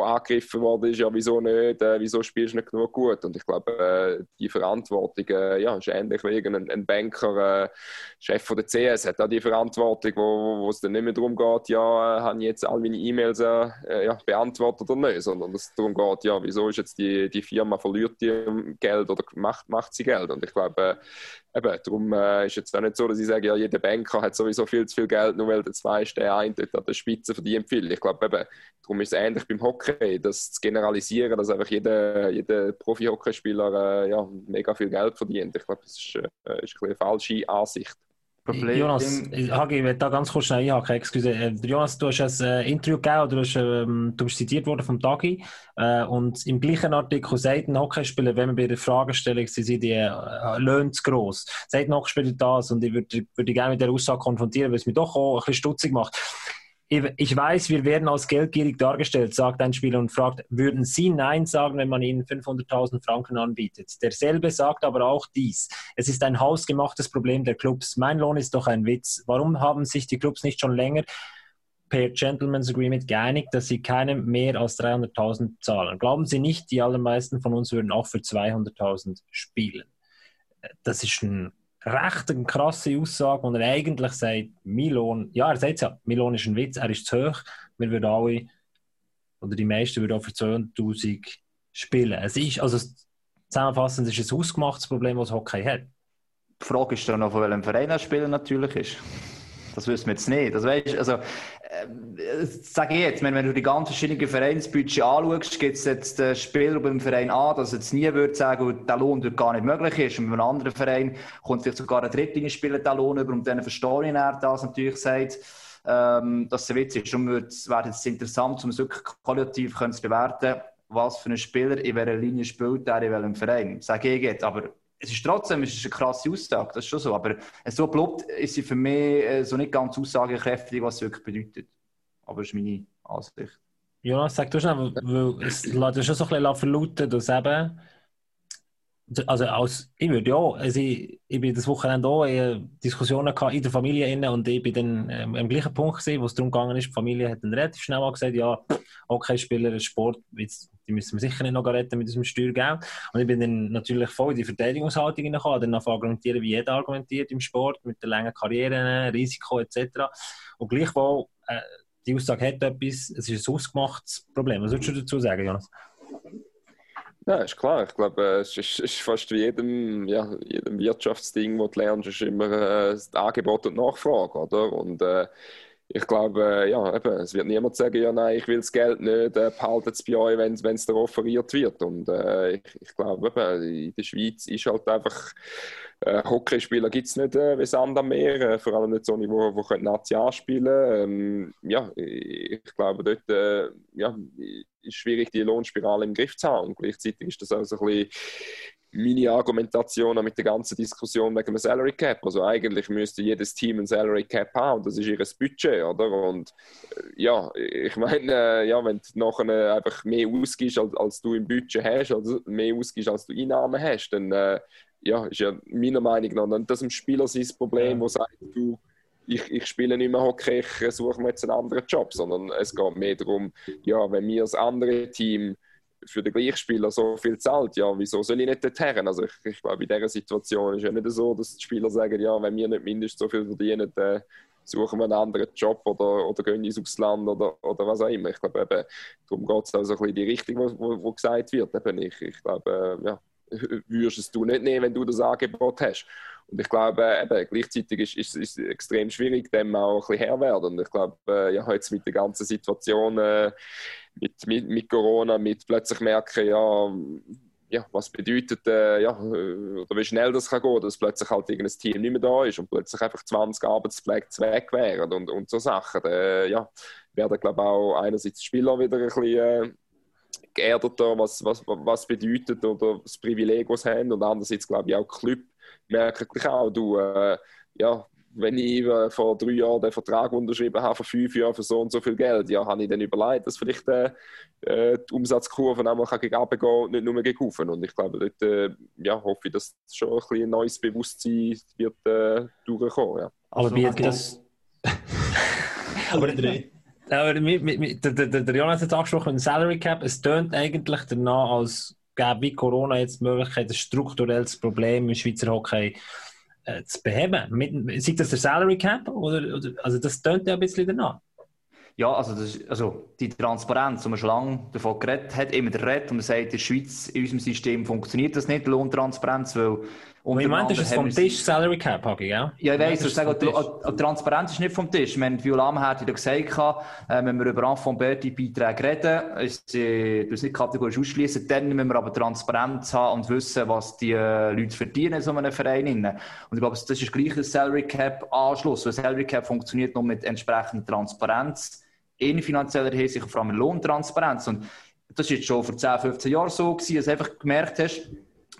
angegriffen ist, ja, wieso nicht, äh, wieso spielst du nicht genug gut? Und ich glaube, äh, die Verantwortung, äh, ja, ist ähnlich wie irgendein ein Banker, äh, Chef von der CS, hat auch die Verantwortung, wo, es dann nicht mehr darum geht, ja, äh, habe ich jetzt all meine E-Mails äh, äh, ja, beantwortet oder nicht, sondern es darum geht, ja, wieso ist jetzt die, die Firma verliert die Geld oder macht, macht sie Geld? Und ich glaube, eben, darum äh, ist jetzt auch nicht so, dass ich sage, ja, jeder Banker hat sowieso viel zu viel Geld, nur weil der zwei ist, der eine dort an der Spitze verdient viel. Ich glaube, eben, darum ist es ähnlich beim Hockey, das zu generalisieren, dass einfach jeder, jeder Profi-Hockeyspieler äh, ja, mega viel Geld verdient. Ich glaube, das ist, äh, ist eine falsche Ansicht. Problem. Jonas, Hagi, ich will da ganz kurz schnell einhaken. Excuse. Äh, Jonas, du hast ein äh, Interview gegeben, du, hast, ähm, du bist zitiert worden vom Tagi. Äh, und im gleichen Artikel sagt ein Hockeyspieler, wenn man bei der Fragestellung sie sind die äh, Löhne zu gross, sagt ein Hockeyspieler das und ich würde, würde gerne mit der Aussage konfrontieren, weil es mich doch auch ein bisschen stutzig macht ich weiß, wir werden als geldgierig dargestellt, sagt ein Spieler und fragt, würden Sie Nein sagen, wenn man Ihnen 500.000 Franken anbietet? Derselbe sagt aber auch dies. Es ist ein hausgemachtes Problem der Clubs. Mein Lohn ist doch ein Witz. Warum haben sich die Clubs nicht schon länger per Gentleman's Agreement geeinigt, dass sie keinem mehr als 300.000 zahlen? Glauben Sie nicht, die allermeisten von uns würden auch für 200.000 spielen? Das ist ein recht eine krasse Aussage, wo er eigentlich sagt, mein ja, er sagt ja, mein ist ein Witz, er ist zu hoch, wir würden alle, oder die meisten würden auch für 200'000 spielen. Es ist, also zusammenfassend ist es ein ausgemachtes Problem, das Hockey hat. Die Frage ist dann noch, von welchem Verein er Spieler natürlich ist. Das wissen wir jetzt nicht. Das weißt, also, sage ich jetzt, wenn, du die ganzen verschiedenen Vereinsbudget anschaust, gibt es jetzt den Spieler beim Verein A, dass jetzt nie würde sagen, der Lohn dort gar nicht möglich ist. Und bei einem anderen Verein kommt vielleicht sogar ein Drittlinie-Spieler den Lohn über und dann verstehe ich er das natürlich sagt, ähm, dass es ein Witz ist. Und es wäre jetzt interessant, um es wirklich qualitativ zu bewerten, was für ein Spieler in welcher Linie spielt, der in welchem Verein. Sage ich jetzt. Aber es ist trotzdem es ist eine krasse Aussage, das ist schon so. Aber so ploppt ist sie für mich äh, so nicht ganz aussagekräftig, was es wirklich bedeutet. Aber das ist meine Ansicht. Jonas, sag du schnell, weil es lässt schon so ein bisschen verlauten, dass eben also als, ich würde ja, also ich, ich bin das Wochenende auch in Diskussionen in der Familie inne und ich bin dann ähm, am gleichen Punkt gesehen, wo es darum ist, die Familie hat dann relativ schnell mal gesagt, ja, okay, Spieler, Sport, jetzt, die müssen wir sicher nicht noch retten mit unserem Steuergeld. Und ich bin dann natürlich voll in die Verteidigungshaltung hineingekommen, dann noch argumentieren, wie jeder argumentiert im Sport, mit der langen Karriere, Risiko etc. Und gleichwohl, äh, die Aussage hat etwas, es ist ein ausgemachtes Problem. Was würdest du dazu sagen, Jonas? Ja, ist klar. Ich glaube, es ist, ist fast wie jedem, ja, jedem Wirtschaftsding, das du lernst, ist immer äh, Angebot und Nachfrage, oder? Und äh, ich glaube, äh, ja, eben, es wird niemand sagen, ja, nein, ich will das Geld nicht, äh, behaltet es bei euch, wenn es dir offeriert wird. Und äh, ich, ich glaube, eben, in der Schweiz ist halt einfach, äh, Hockeyspieler gibt es nicht äh, wie Sand am Meer, äh, vor allem nicht so, die wo, wo Nazi spielen ähm, Ja, ich, glaube, dort äh, ja, ist schwierig, die Lohnspirale im Griff zu haben. Und gleichzeitig ist das auch so ein bisschen meine Argumentation mit der ganzen Diskussion wegen dem Salary Cap. Also eigentlich müsste jedes Team ein Salary Cap haben und das ist ihr Budget, oder? Und äh, ja, ich meine, äh, ja, wenn du nachher einfach mehr ausgibst, als, als, du im Budget hast, also mehr ausgibst, als du Einnahmen hast, dann äh, ja, ist ja meiner Meinung nach dann das ein Spieler sein Problem, ja. sagt, du ich, ich spiele nicht mehr Hockey, ich suche mir jetzt einen anderen Job, sondern es geht mehr darum, ja, wenn mir das andere Team für den gleichen Spieler so viel zahlt, ja, wieso soll ich nicht dorthin? Also ich, ich glaube, in dieser Situation ist ja nicht so, dass die Spieler sagen, ja, wenn wir nicht mindestens so viel verdienen, dann, suchen wir einen anderen Job oder, oder gehen ins Ausland oder, oder was auch immer. Ich glaube, eben, darum geht es also ein bisschen in die Richtung, wo, wo, wo gesagt wird. Eben ich, ich glaube, äh, ja, würdest du nicht nehmen, wenn du das Angebot hast. Und ich glaube, eben, gleichzeitig ist, es extrem schwierig, dem auch ein bisschen Herr werden. Und ich glaube, äh, ja, jetzt mit der ganzen Situation, äh, mit, mit, mit Corona, mit plötzlich merken, ja, ja, was bedeutet, äh, ja, äh, oder wie schnell das kann gehen, dass plötzlich halt irgendein Team nicht mehr da ist und plötzlich einfach 20 Arbeitsplätze weg wären und, und so Sachen. Äh, ja, werden, glaube ich, auch einerseits Spieler wieder ein bisschen geerdeter, was, was, was bedeutet oder das Privileg, was sie haben und andererseits, glaube ich, auch die Club merken auch, du, äh, ja, wenn ich äh, vor drei Jahren den Vertrag unterschrieben habe, vor fünf Jahren für so und so viel Geld, ja, habe ich dann überlegt, dass vielleicht äh, äh die Umsatzkurve einmal gegen runter gehen nicht nur gegen rauf. Und ich glaube, dort äh, ja, hoffe ich, dass schon ein, bisschen ein neues Bewusstsein wird äh, durchkommen. Ja. Aber wie das... aber, aber mit, mit, mit, der, der, der Jonas hat es angesprochen, mit dem Salary Cap, es tönt eigentlich danach, als gäbe wie Corona jetzt die Möglichkeit, ein strukturelles Problem im Schweizer Hockey äh, zu beheben. Mit, sei das der Salary Cap? Oder, oder, also das tönt ja ein bisschen danach. Ja, also, das, also die Transparenz, die man schon lange davon geredet hat, immer der Red und man sagt, in der Schweiz, in unserem System funktioniert das nicht, Lohntransparenz, weil meine, das ist vom Tisch Salary Cap, gell? Ja, ich weiss, die Transparenz ist nicht vom Tisch. Wenn Viola hat ja gesagt, äh, wenn wir über Anfang Berti Beiträge reden, ist äh, das nicht kategorisch ausschließen, dann müssen wir aber Transparenz haben und wissen, was die äh, Leute verdienen in so einem Verein. Und ich glaube, das ist gleich ein Salary Cap Anschluss, weil Salary Cap funktioniert nur mit entsprechender Transparenz in finanzieller Hinsicht, vor allem Lohntransparenz. Und das jetzt schon vor 10, 15 Jahren so, gewesen, dass du einfach gemerkt hast,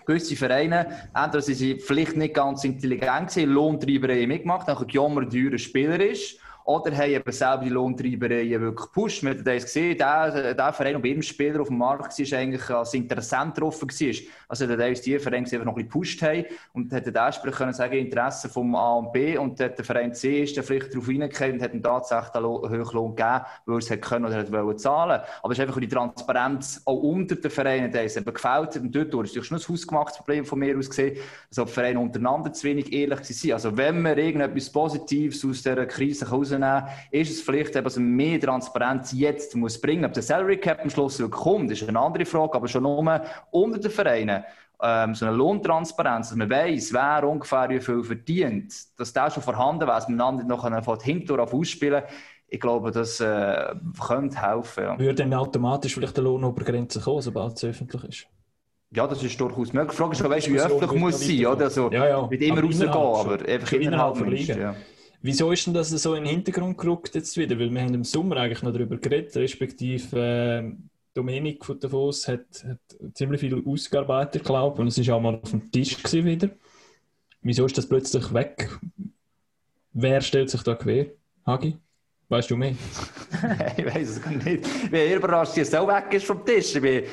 gewisse Vereine, entweder sie vielleicht nicht ganz intelligent gewesen, Lohntreiberei mitgemacht, dann Jammer ein teurer Spieler ist, oder haben eben selber die Lohntreibereien wirklich gepusht. Wir haben das gesehen, der, der Verein, der bei jedem Spieler auf dem Markt war, eigentlich als Interessent offen war. Also der uns die Verein einfach noch ein gepusht haben und hat der Spieler können sagen, Interesse vom A und B und der Verein C ist dann vielleicht darauf hineingekommen und hat ihm tatsächlich einen Hochlohn gegeben, weil er es können oder wollte zahlen. Aber es ist einfach die Transparenz auch unter den Vereinen, die es eben gefällt Und dort ist es schon ein hausgemachtes Problem von mir aus gesehen, dass die Vereine untereinander zu wenig ehrlich sind. Also wenn man irgendetwas Positives aus dieser Krise heraus rausnehmen, ist es vielleicht, dass man mehr Transparenz jetzt muss bringen. Ob der Salary Cap am Schluss kommt, ist eine andere Frage, aber schon nur unter den Vereinen. Ähm, so eine Lohntransparenz, dass man weiss, wer ungefähr wie viel verdient, dass das schon vorhanden wäre, dass man dann noch von hinten auf ausspielen ich glaube, das äh, könnte helfen. Ja. Würde dann automatisch vielleicht der Lohnobergrenze kommen, sobald es öffentlich ist? Ja, das ist durchaus möglich. Die Frage ist weißt, wie öffentlich muss es sein, oder? Also, ja, ja. Mit immer rausgehen, aber einfach innerhalb, innerhalb ja. Wieso ist denn das so in den Hintergrund gerückt jetzt wieder? Weil wir haben im Sommer eigentlich noch darüber geredet, respektive äh, Dominik von Davos hat, hat ziemlich viel ausgearbeitet, glaube und es ist auch mal auf dem Tisch wieder. Wieso ist das plötzlich weg? Wer stellt sich da quer? Hagi? Weißt du mehr? ich weiß es gar nicht. Ich bin überrascht, dass es so weg ist vom Tisch. Ich bin,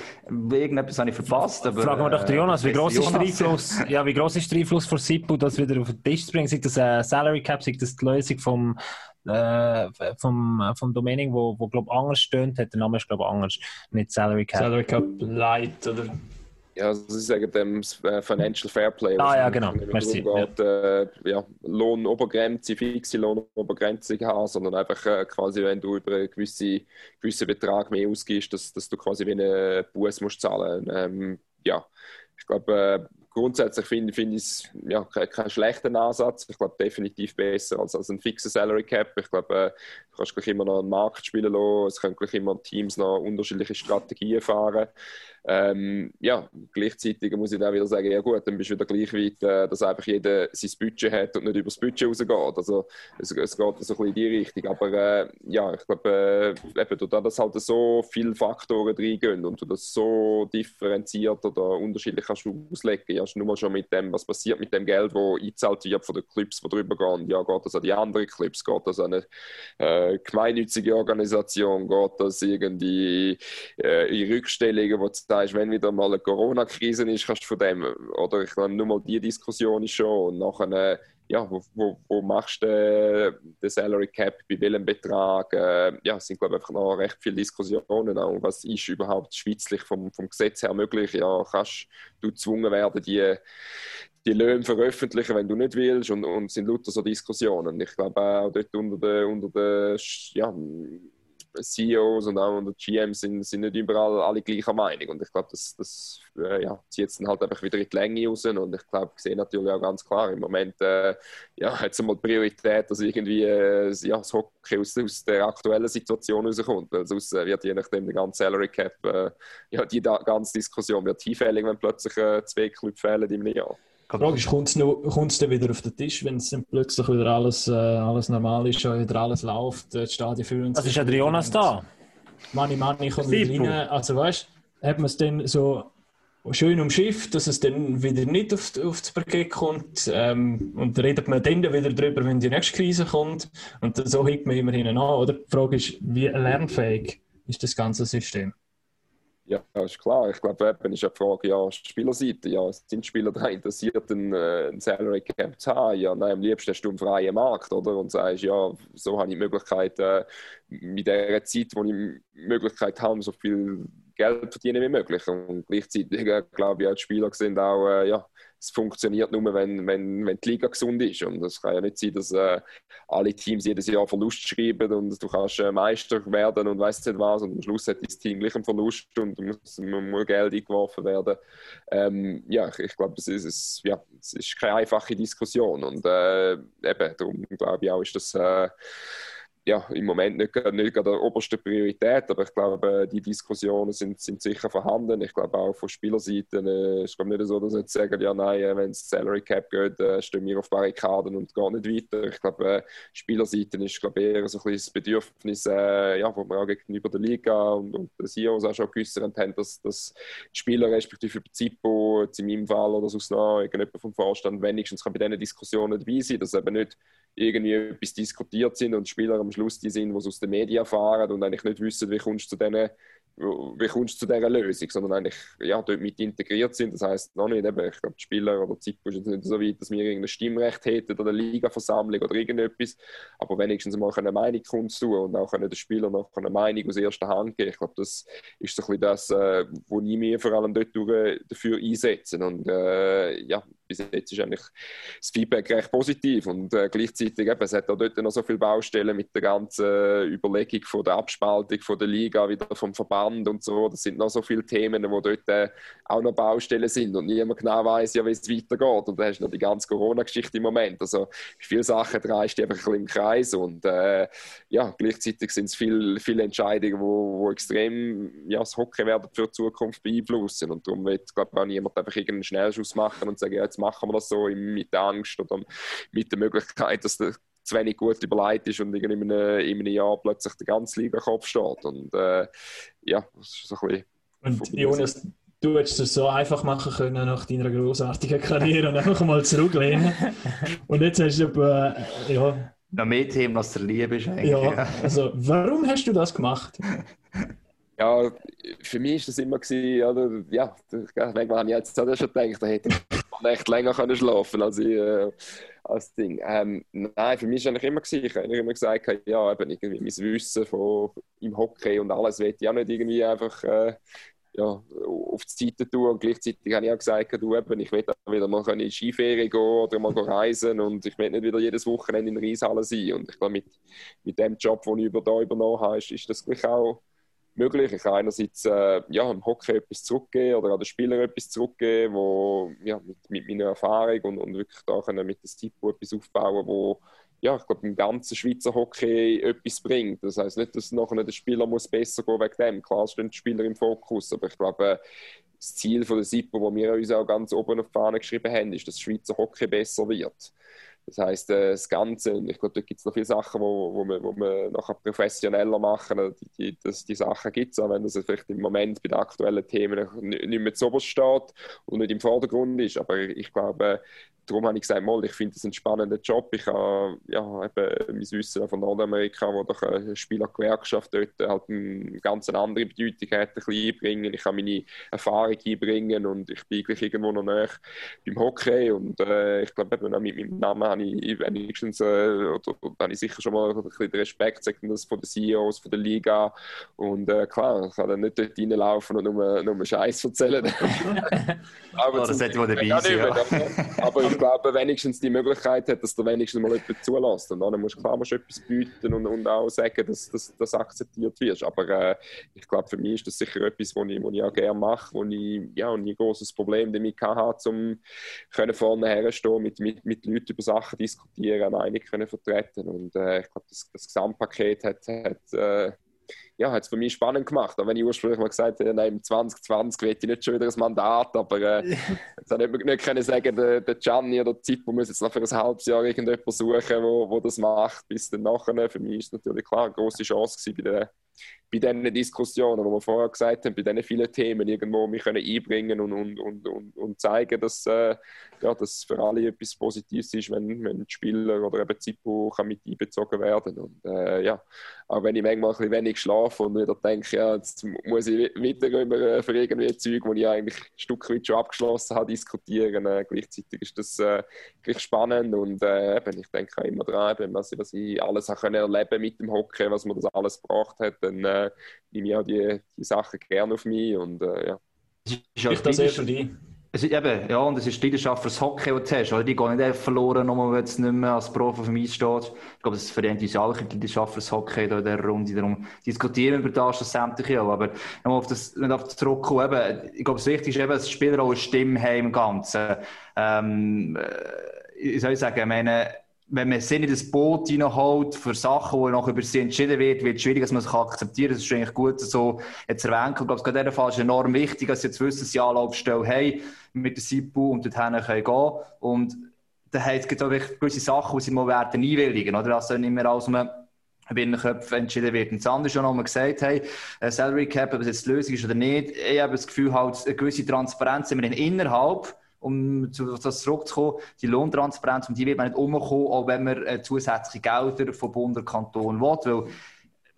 irgendetwas habe ich verpasst. Aber, Fragen wir doch den Jonas, wie groß ist der Einfluss, ja, wie groß ist der Einfluss von Sippo, das wieder auf den Tisch zu bringen? Sei das ein Salary Cap, sei das die Lösung vom, äh, vom, vom Domain, wo, wo glaube anders stöhnt, hat der Name ist glaube anders, nicht Salary Cap. Salary Cap Light oder ja, also sie sagen dem äh, Financial Fairplay. Ah ja, genau. Merci. Geht. Äh, ja, Lohnobergrenze, fixe Lohnobergrenze haben, sondern einfach äh, quasi, wenn du über einen gewissen, gewissen Betrag mehr ausgibst, dass, dass du quasi wie einen Bus musst zahlen. Ähm, ja, ich glaube, äh, grundsätzlich finde find ich es ja, keinen kein schlechten Ansatz. Ich glaube, definitiv besser als, als ein fixer Salary Cap. Ich glaube, äh, du kannst gleich immer noch einen Markt spielen lassen. Es können gleich immer Teams noch unterschiedliche Strategien fahren. Ähm, ja, gleichzeitig muss ich dann wieder sagen, ja gut, dann bist du wieder gleich weit, äh, dass einfach jeder sein Budget hat und nicht über das Budget rausgeht. Also es, es geht so ein bisschen in die Richtung. Aber äh, ja, ich glaube, äh, eben, da das halt so viele Faktoren reingehen und du das so differenziert oder unterschiedlich kannst auslegen, ja, nur mal schon mit dem, was passiert mit dem Geld, das eingezahlt wird von den Clubs, die drüber gehen. Ja, geht das an die anderen Clubs, geht das an eine äh, gemeinnützige Organisation, geht das irgendwie äh, in Rückstellungen, die sagst, wenn wieder mal eine Corona-Krise ist, kannst du von dem, oder ich glaube, nur mal die Diskussion ist schon, und nachher, ja, wo, wo, wo machst du den Salary Cap, bei welchem Betrag? Äh, ja, es sind, glaube ich, einfach noch recht viele Diskussionen. Auch. Was ist überhaupt schweizlich vom, vom Gesetz her möglich? Ja, kannst du gezwungen werden, die, die Löhne veröffentlichen, wenn du nicht willst? Und, und sind lauter so Diskussionen. Ich glaube auch dort unter den, unter den ja, CEOs und auch der GMs sind, sind nicht überall alle gleicher Meinung. Und ich glaube, das, das äh, ja, zieht es dann halt einfach wieder in die Länge raus. Und ich glaube, ich sehe natürlich auch ganz klar, im Moment äh, ja, hat es einmal die Priorität, dass irgendwie äh, ja, das Hockey aus, aus der aktuellen Situation rauskommt. Weil sonst äh, wird je nachdem der ganze Salary Cap, äh, ja, die ganze Diskussion wird hinfällig, wenn plötzlich äh, zwei Clubs fehlen im Jahr. Die Frage ist, kommt es dann wieder auf den Tisch, wenn es dann plötzlich wieder alles, äh, alles normal ist, wieder alles läuft, die Stadien fühlen. Also ist ja der Jonas da. Money, Money kommt wieder rein. Also weißt du, hat man es dann so schön umschifft, dass es dann wieder nicht auf, auf das Parkett kommt. Ähm, und redet man dann wieder darüber, wenn die nächste Krise kommt. Und so hinkt man immerhin an. Oder? Die Frage ist, wie lernfähig ist das ganze System? Ja, ist klar. Ich glaube, eben ist eine Frage, ja, Spielerseite. Ja, sind Spieler daran interessiert, einen, äh, Salary Cap zu haben? Ja, nein, am liebsten hast du einen freien Markt, oder? Und sagst, ja, so habe ich die Möglichkeit, äh, mit der Zeit, wo ich die Möglichkeit habe, so viel Geld verdienen wie möglich. Und gleichzeitig, äh, glaube ich, auch die Spieler sind auch, äh, ja, es funktioniert nur, wenn, wenn, wenn die Liga gesund ist. Und es kann ja nicht sein, dass äh, alle Teams jedes Jahr Verlust schreiben und du kannst äh, Meister werden und weißt nicht was. Und am Schluss hat das Team gleich einen Verlust und muss, muss Geld eingeworfen werden. Ähm, ja, ich, ich glaube, es ist, es, ja, es ist keine einfache Diskussion. Und äh, eben, darum glaube ich auch, ist das äh, ja, im Moment nicht, nicht gerade der oberste Priorität, aber ich glaube, die Diskussionen sind, sind sicher vorhanden. Ich glaube auch von Spielerseite äh, ist es nicht so, dass sie jetzt sagen, ja nein, äh, wenn es Salary Cap geht, äh, stehen wir auf Barrikaden und gehen nicht weiter. Ich glaube, äh, Spielerseite ist glaube eher so ein das Bedürfnis, äh, ja, wo wir auch gegenüber der Liga und, und den CEOs auch schon geäußert haben, dass, dass die Spieler respektive über Zippo, in meinem Fall oder sonst noch irgendjemand vom Vorstand wenigstens kann bei diesen Diskussionen dabei sein, dass eben nicht irgendwie etwas diskutiert sind und Spieler am Schluss die sind, die es aus den Medien erfahren und eigentlich nicht wissen, wie kommst du zu diesen wie kommst du zu dieser Lösung, sondern eigentlich ja, dort mit integriert sind. Das heisst noch nicht, eben, ich glaube, die Spieler oder die Zeit ist nicht so weit, dass wir irgendein Stimmrecht hätten oder eine Ligaversammlung oder irgendetwas, aber wenigstens mal eine Meinung tun und auch den Spielern noch eine Meinung aus erster Hand geben. Ich glaube, das ist so ein das, äh, wo ich mir vor allem dort dafür einsetze. Und äh, ja, bis jetzt ist eigentlich das Feedback recht positiv und äh, gleichzeitig eben, es hat auch dort noch so viele Baustellen mit der ganzen Überlegung von der Abspaltung von der Liga, wieder vom Verband und so. Das sind noch so viele Themen, wo dort äh, auch noch Baustellen sind und niemand genau weiß, ja, wie es weitergeht. Und da hast du noch die ganze Corona-Geschichte im Moment. Also viele Sachen dreist du einfach ein bisschen im Kreis und äh, ja, gleichzeitig sind es viele, viele Entscheidungen, wo, wo extrem ja, das Hockey werden für die Zukunft beeinflussen und darum wird, glaube ich, auch niemand einfach irgendeinen Schnellschuss machen und sagen, ja, jetzt machen wir das so mit der Angst oder mit der Möglichkeit, dass der zu wenig gut überlegt ist und in einem, in einem Jahr plötzlich der ganze Liga-Kopf steht. Und äh, ja, das ist so ein bisschen. Und Jonas, du hättest es so einfach machen können nach deiner großartigen Karriere und einfach mal zurücklehnen. und jetzt hast du aber, äh, ja. Noch mehr Themen, als der Liebe ist eigentlich. Ja, also warum hast du das gemacht? Ja, für mich war das immer, gewesen, oder, ja, manchmal habe ich jetzt schon gedacht, da hätte ich echt länger können schlafen als ich, äh, als Ding. Ähm, nein, für mich war eigentlich immer, gewesen, ich habe immer gesagt, ja, eben irgendwie mein Wissen von, im Hockey und alles will auch nicht irgendwie einfach äh, ja, auf die Seite tun. Und gleichzeitig habe ich auch gesagt, du, eben, ich will wieder mal in Skiferien gehen oder mal reisen und ich will nicht wieder jedes Wochenende in der Reishalle sein. Und ich glaube, mit, mit dem Job, den ich über da übernommen habe, ist, ist das gleich auch möglich. Ich kann einerseits äh, ja, im Hockey etwas zurückgeben oder an den Spielern etwas zurückgeben, wo ja, mit, mit meiner Erfahrung und, und wirklich da können mit dem Tipo etwas aufbauen, wo ja, ich glaube, im ganzen Schweizer Hockey etwas bringt. Das heißt nicht, dass nachher der Spieler muss besser gehen wegen dem. Klar stehen die Spieler im Fokus, aber ich glaube, das Ziel von der SIPO, das wir uns auch ganz oben auf die Fahne geschrieben haben, ist, dass Schweizer Hockey besser wird. Das heisst, äh, das Ganze, und ich glaube, da gibt es noch viele Sachen, wo, wo, man, wo man nachher professioneller machen, die, die, das, die Sachen gibt es, auch wenn das vielleicht im Moment bei den aktuellen Themen nicht, mehr zu steht und nicht im Vordergrund ist. Aber ich glaube, darum habe ich gesagt, mal, ich finde das einen spannenden Job. Ich habe ja, eben mein Wissen von Nordamerika, wo doch eine Spielergewerkschaft dort halt eine ganz andere Bedeutung hat, ein bisschen einbringen. Ich kann meine Erfahrung einbringen und ich bin gleich irgendwo noch näher beim Hockey und äh, ich glaube, eben mit meinem Namen habe ich wenigstens, äh, oder, oder habe ich sicher schon mal ein bisschen den Respekt das von den CEOs, von der Liga und äh, klar, ich kann dann nicht dort reinlaufen und nur, nur Scheiß erzählen. aber das hätte ich dabei sein, ja. aber ich glaube, wenigstens die Möglichkeit hat, dass du wenigstens mal jemanden zulässt. Und dann musst du klar musst du etwas bieten und, und auch sagen, dass das akzeptiert wird. Aber äh, ich glaube, für mich ist das sicher etwas, was ich, was ich auch gerne mache, wo ich ja, nie ein großes Problem damit hatte, um vorne herstehen, mit, mit, mit Leuten über Sachen diskutieren, eine Meinung können vertreten. Und äh, ich glaube, das, das Gesamtpaket hat, hat äh, ja, hat es für mich spannend gemacht. Auch wenn ich ursprünglich mal gesagt habe, nein, 2020 will ich nicht schon wieder ein Mandat, aber äh, jetzt habe ich nicht können sagen, der, der Gianni oder Zippo muss jetzt noch für ein halbes Jahr irgendjemanden suchen, wo, wo das macht, bis dann nachher. Für mich ist es natürlich klar eine grosse Chance bei der bei diesen Diskussionen, wo wir vorher gesagt haben, bei diesen vielen Themen irgendwo mich einbringen und, und, und, und, und zeigen, dass, äh, ja, dass für alle etwas Positives ist, wenn, wenn Spieler oder eben Zippo mit einbezogen werden. Und äh, ja, auch wenn ich manchmal ein bisschen wenig schlafe und wieder denke, ja, jetzt muss ich wieder über äh, für irgendwie Zeug, die ich eigentlich ein Stück weit schon abgeschlossen habe, diskutieren. Äh, gleichzeitig ist das äh, spannend und äh, eben, ich denke auch immer dran, eben, was, was ich alles habe können erleben mit dem Hockey, was mir das alles gebracht hat, dann äh, nehme ich auch die, die Sachen gerne auf mich und äh, ja. Ist halt das eher für dich? Es ist eben, ja, und es ist die Leidenschaft fürs Hockey, die du hast. Oder? Die gehen nicht einfach verloren, nur wenn es nicht mehr als Profi auf dem Eis steht. Ich glaube, das vereint uns alle die Leidenschaft fürs Hockey da in dieser Runde. Darum diskutieren wir über das schon sämtliche auch. Aber nochmal auf das, nicht auf das zurückkommen, eben, ich glaube, das Wichtigste ist eben, dass die Spieler auch eine Stimme haben im Ganzen. Ähm, äh, ich soll sagen, ich meine, wenn man sie in das Boot hineinholt für Sachen, die noch über sie entschieden wird, wird es schwierig, dass man es akzeptieren kann. Das ist eigentlich gut so jetzt erwähnt. Ich glaube, in diesem Fall ist enorm wichtig, dass sie jetzt wissen, dass sie Anlaufstelle haben mit der SIPU und dorthin können gehen Und da gibt es auch gewisse Sachen, die sie mal werden einwilligen. Oder? Also nicht mehr bei den Köpfen entschieden wird. Und das andere schon mal gesagt, hey, äh, Salary Cap, ob es jetzt die Lösung ist oder nicht, ich habe das Gefühl, halt, eine gewisse Transparenz wir innerhalb um zu das zurückzukommen, die Lohntransparenz, um die wird man nicht umkommen, auch wenn man äh, zusätzliche Gelder vom Bund und Kanton will. Weil,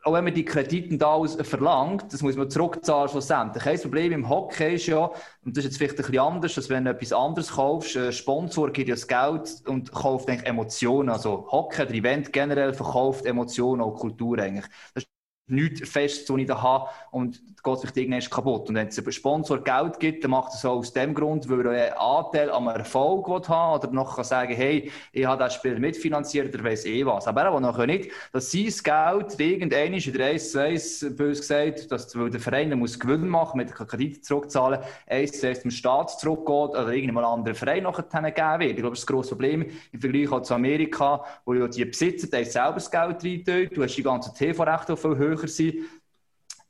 auch wenn man die Kredite da aus verlangt, das muss man zurückzahlen schlussendlich. Ein Problem im Hockey ist ja, und das ist jetzt vielleicht ein bisschen anders, als wenn du etwas anderes kaufst, ein Sponsor gibt ja das Geld und kauft eigentlich Emotionen. Also Hockey, der Event generell verkauft Emotionen und Kultur eigentlich. Das nichts Festes, das ich da habe und geht vielleicht irgendwann kaputt. Und wenn es einem Sponsor Geld gibt, dann macht er so aus dem Grund, weil er einen Anteil am Erfolg haben oder noch kann sagen, hey, ich habe das Spiel mitfinanziert oder weiss eh was. Aber er will noch nicht, dass sein Geld irgendwann in der 1 zu 1, bös gesagt, dass, weil der Verein muss Gewinn machen, mit Kredit zurückzahlen, 1 zu 1 zum Staat zurückgeht oder irgendeinem anderen Verein nachher geben wird. Ich glaube, das ist ein grosses Problem im Vergleich auch zu Amerika, wo ja die Besitzer die selber das Geld reintun. Du hast die ganzen TV-Rechte viel höher sein.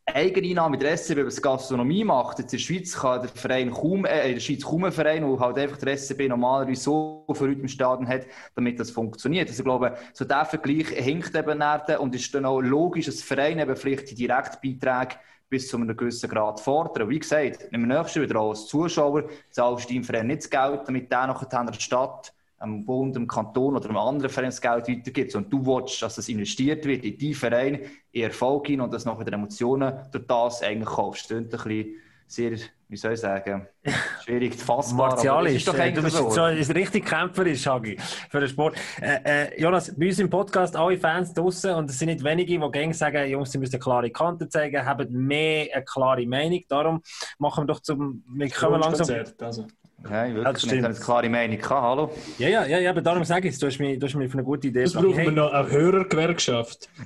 Eigeneinnahme mit SCB, wenn man Gastronomie macht, jetzt in der Schweiz kann der Verein kaum, äh, in der Schweiz kaum ein Verein, der halt einfach der SCB normalerweise so für Leute im Stadion hat, damit das funktioniert. Also ich glaube, so der Vergleich hinkt eben nicht und ist dann auch logisch, dass Verein eben vielleicht die Direktbeiträge bis zu einem gewissen Grad fordern. Wie gesagt, im nächsten wieder als Zuschauer zahlst du deinem Verein nicht das Geld, damit der nachher der Stadt am Bund, dem Kanton oder einem anderen Verein das Geld weitergibt. Und du willst, dass das investiert wird in deinen Verein, in Erfolg hin und das nachher Emotionen durch das eigentlich kaufst. Das ist ein bisschen sehr, wie soll ich sagen, schwierig fassbar. Martialisch. Ist du bist so. so richtig kämpferisch, Hagi, für den Sport. Äh, äh, Jonas, bei uns im Podcast alle Fans draußen und es sind nicht wenige, die gerne sagen, Jungs, sie müssen eine klare Kante zeigen, haben mehr eine klare Meinung. Darum machen wir doch zum, wir kommen langsam. Also. Ja, ich wirklich ja, nicht eine klare Meinung gehabt, hallo? Ja, ja, ja, aber darum sage ich es, du hast mich, du hast mich für eine gute Idee Das brauchen hey. wir noch eine Hörergewerkschaft.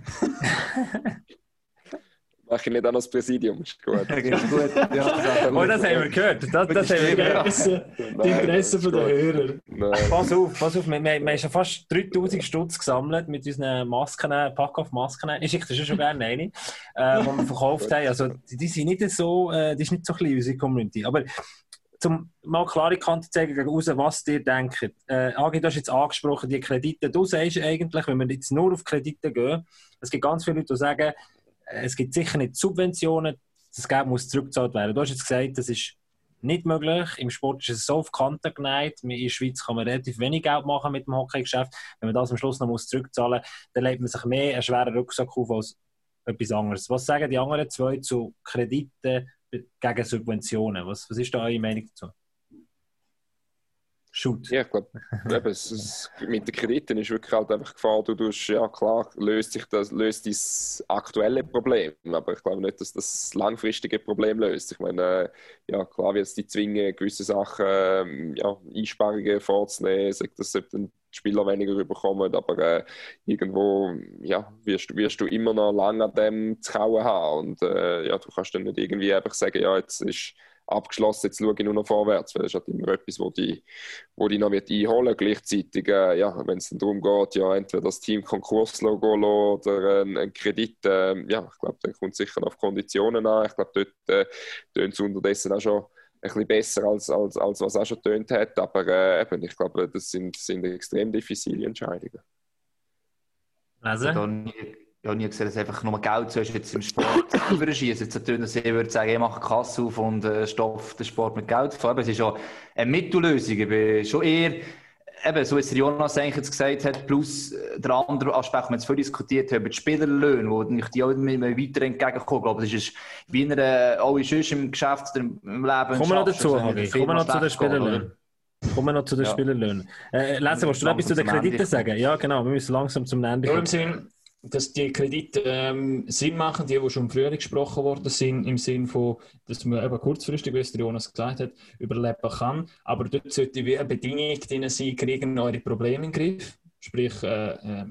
Mache ich nicht an das Präsidium, ist gut. gut. Ja, oh, das haben wir gehört. Das, das haben wir gehört. Die Interessen der Hörer. Nein. Pass auf, pass auf. Wir, wir, wir haben schon fast 3000 Stutz gesammelt mit unseren Masken, Pack-auf-Masken. Ich schicke dir schon gerne eine, äh, die wir verkauft haben. Also, die, die sind nicht so, äh, die ist nicht so klein, unsere Community. Aber zum mal klare Kante zeigen gegen raus, was ihr denkt. Äh, Agi, du hast jetzt angesprochen, die Kredite. Du sagst eigentlich, wenn wir jetzt nur auf Kredite gehen, es gibt ganz viele Leute, die sagen, äh, es gibt sicher nicht Subventionen, das Geld muss zurückgezahlt werden. Du hast jetzt gesagt, das ist nicht möglich. Im Sport ist es so auf Kante geneigt. In der Schweiz kann man relativ wenig Geld machen mit dem Hockeygeschäft. Wenn man das am Schluss noch zurückzahlen muss, dann legt man sich mehr einen schweren Rucksack auf als etwas anderes. Was sagen die anderen zwei zu Krediten gegen Subventionen? Was, was ist da eure Meinung dazu? Shoot. Ja, ich glaube, mit den Krediten ist wirklich halt einfach Gefahr, du tust, ja klar, löst sich das, löst das aktuelle Problem, aber ich glaube nicht, dass das langfristige Problem löst. Ich meine, äh, ja klar wird es die zwingen, gewisse Sachen, äh, ja, Einsparungen vorzunehmen, sagt, dass die Spieler weniger überkommen, aber äh, irgendwo ja, wirst, wirst du immer noch lange an dem zu kauen haben und äh, ja, du kannst dann nicht irgendwie einfach sagen, ja, jetzt ist abgeschlossen, jetzt schaue ich nur noch vorwärts, weil ist halt immer etwas, wo die, wo die noch wird einholen Gleichzeitig, äh, ja, wenn es dann darum geht, ja, entweder das Team Konkurslogo oder ein, ein Kredit, äh, ja, ich glaube, dann kommt es sicher auf Konditionen an. Ich glaube, dort äh, tönt es unterdessen auch schon bisschen besser, als, als, als was auch schon tönt hat, aber äh, eben, ich glaube, das sind, sind extrem diffizile Entscheidungen. Also? ja nie gesehen, dass einfach nur Geld so ist, jetzt im Sport überschießen. Jetzt natürlich, dass ich würde sagen, ich mache Kasse auf und äh, stopfe den Sport mit Geld vor. Aber es ist schon eine Mittellösung. Ich bin schon eher, eben, so wie es Jonas eigentlich jetzt gesagt hat, plus äh, der andere Aspekt, den wir jetzt viel diskutiert haben, die Spielerlöhne, wo ich die auch immer weiter entgegenkomme. Ich glaube, das ist wie in einer, auch sonst im Geschäft oder im Leben. Kommen wir noch dazu, Hagi. Kommen wir noch zu den Spielerlöhnen. Kommen wir noch zu den ja. Spielerlöhnen. Äh, Lesen, willst du etwas zu den Krediten sagen? Ja, genau. Wir müssen langsam zum Ende kommen dass die Kredite ähm, Sinn machen, die, die schon früher gesprochen worden sind, im Sinn von, dass man eben kurzfristig, wie es Jonas gesagt hat, überleben kann. Aber dort sollte wie eine Bedingung drin sein, kriegen eure Probleme in den Griff. Sprich, äh, äh,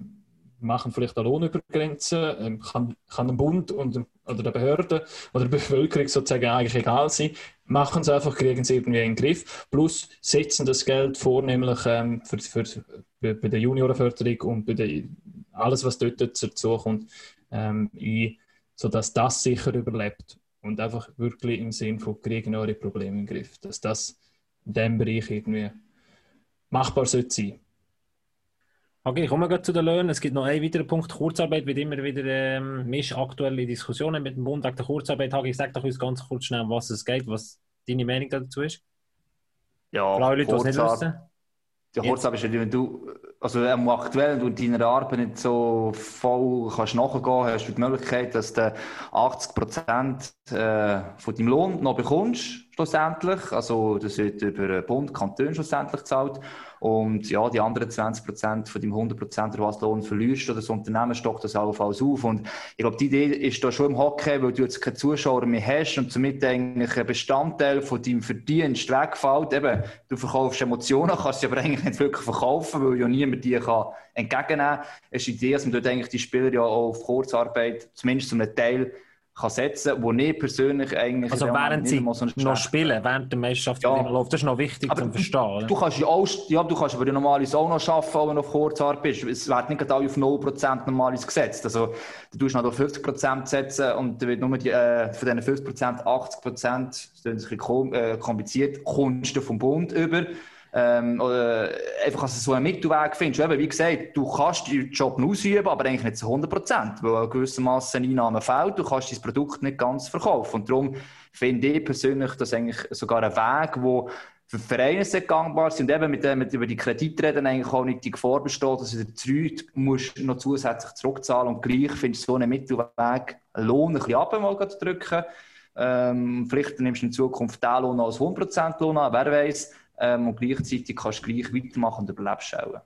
machen vielleicht eine Lohnübergrenze, äh, kann, kann ein Bund und, oder eine Behörde oder die Bevölkerung sozusagen eigentlich egal sein. Machen sie einfach, kriegen sie irgendwie in den Griff. Plus setzen das Geld vornehmlich ähm, für, für, bei der Juniorenförderung und bei der alles, was dort dazu kommt, ähm, ein, sodass das sicher überlebt und einfach wirklich im Sinn von kriegen eure Probleme im Griff, dass das in diesem Bereich irgendwie machbar sollte sein. Okay, kommen wir zu den Löhnen. Es gibt noch einen weiteren Punkt, Kurzarbeit wird immer wieder ähm, ist aktuelle Diskussionen mit dem Bund wegen der Kurzarbeit. Hagi, sag doch uns ganz kurz schnell, was es geht, was deine Meinung dazu ist. Ja, Leute, die es nicht wissen. Die Kurzarbeit ist, wenn du also ähm, aktuell, wenn du deiner Arbeit nicht so voll kannst nachgehen hast du die Möglichkeit, dass du 80 Prozent äh, von deinem Lohn noch bekommst, schlussendlich. Also, das wird über Bund, Kanton schlussendlich gezahlt. Und ja, die anderen 20 Prozent von deinem 100 Prozent oder was Lohn verlierst oder das Unternehmen stockt das allenfalls auf. Und ich glaube, die Idee ist da schon im Hockey, weil du jetzt keine Zuschauer mehr hast und somit eigentlich ein Bestandteil von deinem Verdienst wegfällt. Eben, du verkaufst Emotionen, kannst sie aber eigentlich nicht wirklich verkaufen, weil ja niemand die entgegennehmen kann. Es ist die Idee, dass man dort eigentlich die Spieler ja auch auf Kurzarbeit, zumindest zum Teil, kann setzen, wo ich persönlich eigentlich... Also während sie so noch spielen, während der Meisterschaft ja. läuft, das ist noch wichtig aber zu verstehen. Du, kannst ja auch, ja, du kannst aber normalerweise auch noch arbeiten, wenn du auf Kurzarbeit bist. Es wird nicht alle auf 0% normalerweise gesetzt. Also du tust noch auf 50% setzen und dann wird nur die, äh, von diesen 50% 80%, das ist ein bisschen äh, kompliziert, du vom Bund über. Ähm, oder einfach, dass du so einen Mittelweg findest. Wie gesagt, du kannst deinen Job ausüben, aber eigentlich nicht zu 100 Prozent, weil ein gewisser Masse Einnahmen fehlt. Du kannst dein Produkt nicht ganz verkaufen. Und darum finde ich persönlich das eigentlich sogar ein Weg, wo für Vereine gangbar sind. Eben mit, mit über die Kreditreden eigentlich auch nicht die Gefahr besteht, dass du den musst noch zusätzlich zurückzahlen und gleich findest du so einen Mittelweg, Lohn ein bisschen ab mal drücken. Ähm, vielleicht nimmst du in Zukunft den Lohn als 100% Lohn an, wer weiß ähm, und gleichzeitig kannst du gleich weitermachen und überlebst auch.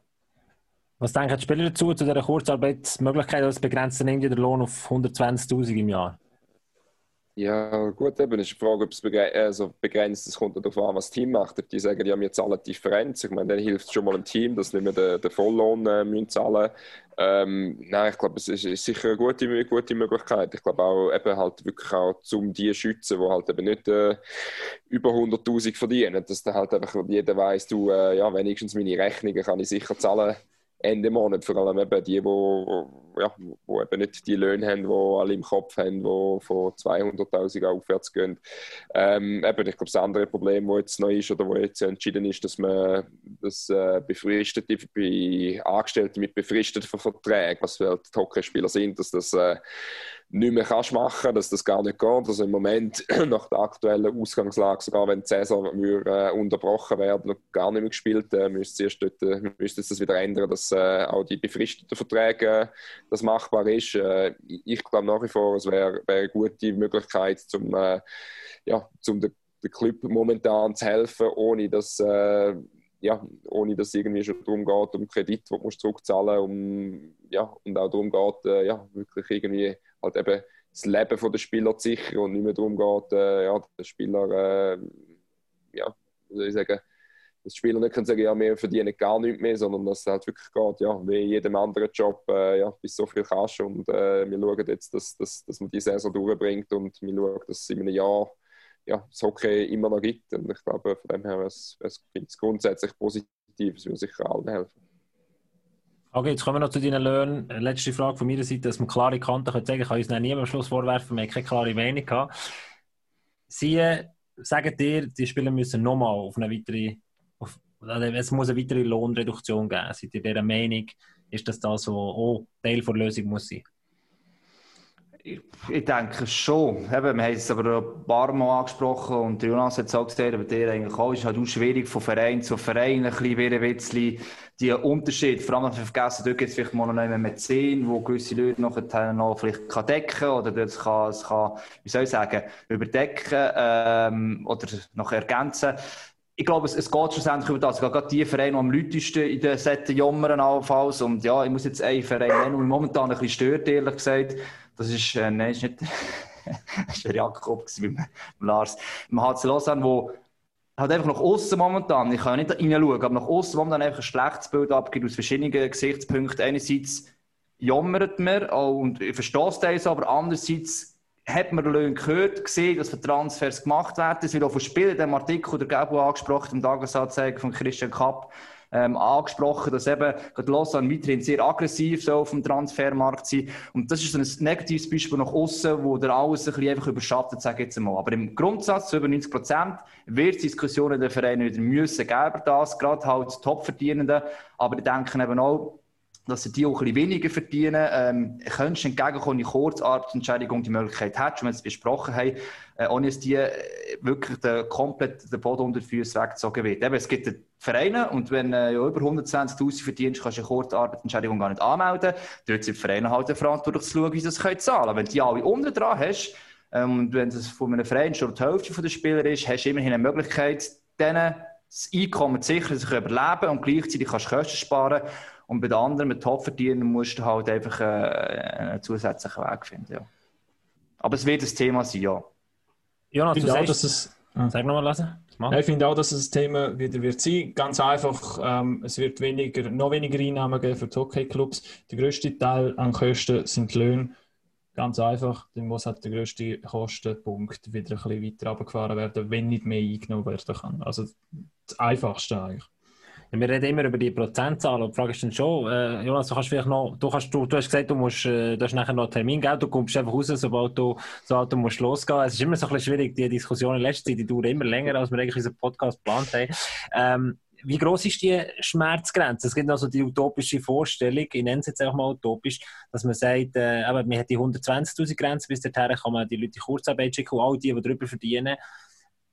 Was denken die Spieler dazu, zu dieser Kurzarbeitsmöglichkeit, dass begrenzt dann irgendwie der Lohn auf 120.000 im Jahr? Ja, gut, eben ist die Frage, ob es begrenzt, also begrenzt ist. Kommt darauf an, was das Team macht. Die sagen, ja, wir zahlen Differenz. Ich meine, dann hilft es schon mal ein Team, dass nicht mehr den, den Volllohn äh, müssen zahlen ähm, Nein, ich glaube, es ist, sicher eine gute, gute Möglichkeit. Ich glaube auch, eben halt wirklich auch, um die schützen, die halt eben nicht äh, über 100'000 verdienen. Dass dann halt einfach jeder weiss, du, äh, ja, wenigstens meine Rechnungen kann ich sicher zahlen Ende Monat, vor allem eben die, wo, ja, wo eben nicht die Löhne haben, die alle im Kopf haben, die von 200'000 aufwärts gehen. Ähm, eben, ich glaube, das andere Problem, das jetzt neu ist oder wo jetzt entschieden ist, dass man das äh, befristete bei Angestellten mit befristeten Verträgen, was halt Hockeyspieler sind, dass das äh, nicht mehr kannst machen, dass das gar nicht geht. Also im Moment, nach der aktuellen Ausgangslage, sogar wenn würde, äh, unterbrochen werden und gar nicht mehr gespielt, äh, müsste es dort, äh, müsste es das wieder ändern, dass äh, auch die befristeten Verträge das machbar ist. Äh, ich glaube nach wie vor, es wäre wär eine gute Möglichkeit, zum, äh, ja, zum den, den Club momentan zu helfen, ohne dass ja, ohne dass es irgendwie schon darum geht, um Kredit, den du zurückzahlen um, ja, und auch darum geht, äh, ja, wirklich irgendwie halt eben das Leben der Spieler zu sichern und nicht mehr darum geht, äh, ja, der Spieler, äh, ja, soll ich sagen, dass Spieler nicht können sagen, ja, wir verdienen gar nichts mehr, sondern dass es halt wirklich geht, ja, wie in jedem anderen Job, äh, ja, bis so viel kannst und äh, wir schauen jetzt, dass, dass, dass man die Saison durchbringt und wir schauen, dass es in einem Jahr ja, das Hockey immer noch gibt und ich glaube, von dem her es, es grundsätzlich positiv, es würde sicher allen helfen. Okay, jetzt kommen wir noch zu deinen Löhnen. Letzte Frage von meiner Seite, dass man klare Kanten sagen, ich kann uns nie am Schluss vorwerfen, wir haben keine klare Meinung gehabt. Sie sagen dir, die Spieler müssen nochmal auf eine weitere, es muss eine weitere Lohnreduktion geben. Seid ihr dieser Meinung, ist das das, was auch Teil der Lösung muss sein? Ich, denke schon. Eben, wir haben es aber ein paar Mal angesprochen und Jonas hat es auch gesagt, aber der eigentlich auch, ist halt auch schwierig von Verein zu Verein ein bisschen, ein bisschen die Unterschied, vor allem, wenn wir vergessen, dort gibt es vielleicht mal noch einen Mäzen, wo gewisse Leute noch, noch vielleicht kann decken oder das kann, das kann, wie soll ich sagen, überdecken ähm, oder noch ergänzen ich glaube, es, es geht schlussendlich über das. Gerade die Vereine, die am lautesten in den Sätten jammern allenfalls. Und ja, ich muss jetzt einen Verein nennen, der mich momentan ein bisschen stört, ehrlich gesagt. Das ist, äh, nein, ist nicht, das der Jakob mit, Lars. Im HC Lausanne, wo halt einfach nach außen momentan, ich kann ja nicht reinschauen, aber nach außen momentan einfach ein schlechtes Bild abgibt aus verschiedenen Gesichtspunkten. Einerseits jammert man und ich verstehe das, aber andererseits hat man Löhne gehört, gesehen, dass für Transfers gemacht werden. Es wird auch von Spielen, in dem Artikel der Gabo angesprochen, im Tagesanzeiger von Christian Kapp, ähm, angesprochen, dass eben gerade Lausanne weiterhin sehr aggressiv so auf dem Transfermarkt sein. Und das ist so ein negatives Beispiel nach außen, wo der alles ein bisschen einfach überschattet, sage ich jetzt mal. Aber im Grundsatz, zu über 90 Prozent, wird es Diskussionen in den Vereinen wieder müssen geben, das, gerade halt Top-Verdienenden. Aber ich denke eben auch, dass sie die auch ein weniger verdienen. Ähm, könntest du entgegenkommen, die Kurzarbeitsentschädigung die Möglichkeit hättest, wenn wir es besprochen haben, äh, ohne dass die äh, wirklich der, komplett den Boden unter den Füßen weggezogen wird. Eben, es gibt Vereine und wenn äh, du über 120'000 verdienst, kannst du eine Kurzarbeitsentschädigung gar nicht anmelden. Dort sind die Vereine halt verantwortlich zu schauen, wie sie das können zahlen können. Wenn du die alle unten dran hast, ähm, und wenn das von einem Verein schon die Hälfte der Spieler ist, hast du immerhin eine Möglichkeit, denen das Einkommen zu sichern, sich überleben und gleichzeitig kannst du Kosten sparen. Und bei den anderen, mit Top-Verdienern, musst du halt einfach äh, einen zusätzlichen Weg finden. Ja. Aber es wird ein Thema sein, ja. Jonas, du sagst, dass es... Sag nochmal, lassen. Ja, ich finde auch, dass es ein Thema wieder wird sein. Ganz einfach, ähm, es wird weniger, noch weniger Einnahmen geben für die Hockey-Clubs. Der grösste Teil an Kosten sind die Löhne. Ganz einfach, dann muss halt der grösste Kostenpunkt wieder ein bisschen weiter runtergefahren werden, wenn nicht mehr eingenommen werden kann. Also das Einfachste eigentlich. Wir reden immer über die Prozentzahl und die Frage ist dann schon, äh, Jonas, du kannst vielleicht noch, du, kannst, du, du hast gesagt, du musst, äh, du hast nachher noch einen Termin, gell? du kommst einfach raus, sobald du, sobald du musst losgehen. Es ist immer so ein bisschen schwierig, die Diskussion in letzter Zeit, die dauert immer länger, als wir eigentlich unseren Podcast geplant haben. Ähm, wie groß ist die Schmerzgrenze? Es gibt also die utopische Vorstellung, ich nenne es jetzt einfach mal utopisch, dass man sagt, äh, aber man hat die 120.000 Grenze, bis dahin kann man die Leute in Kurzarbeit schicken und all die, die darüber verdienen,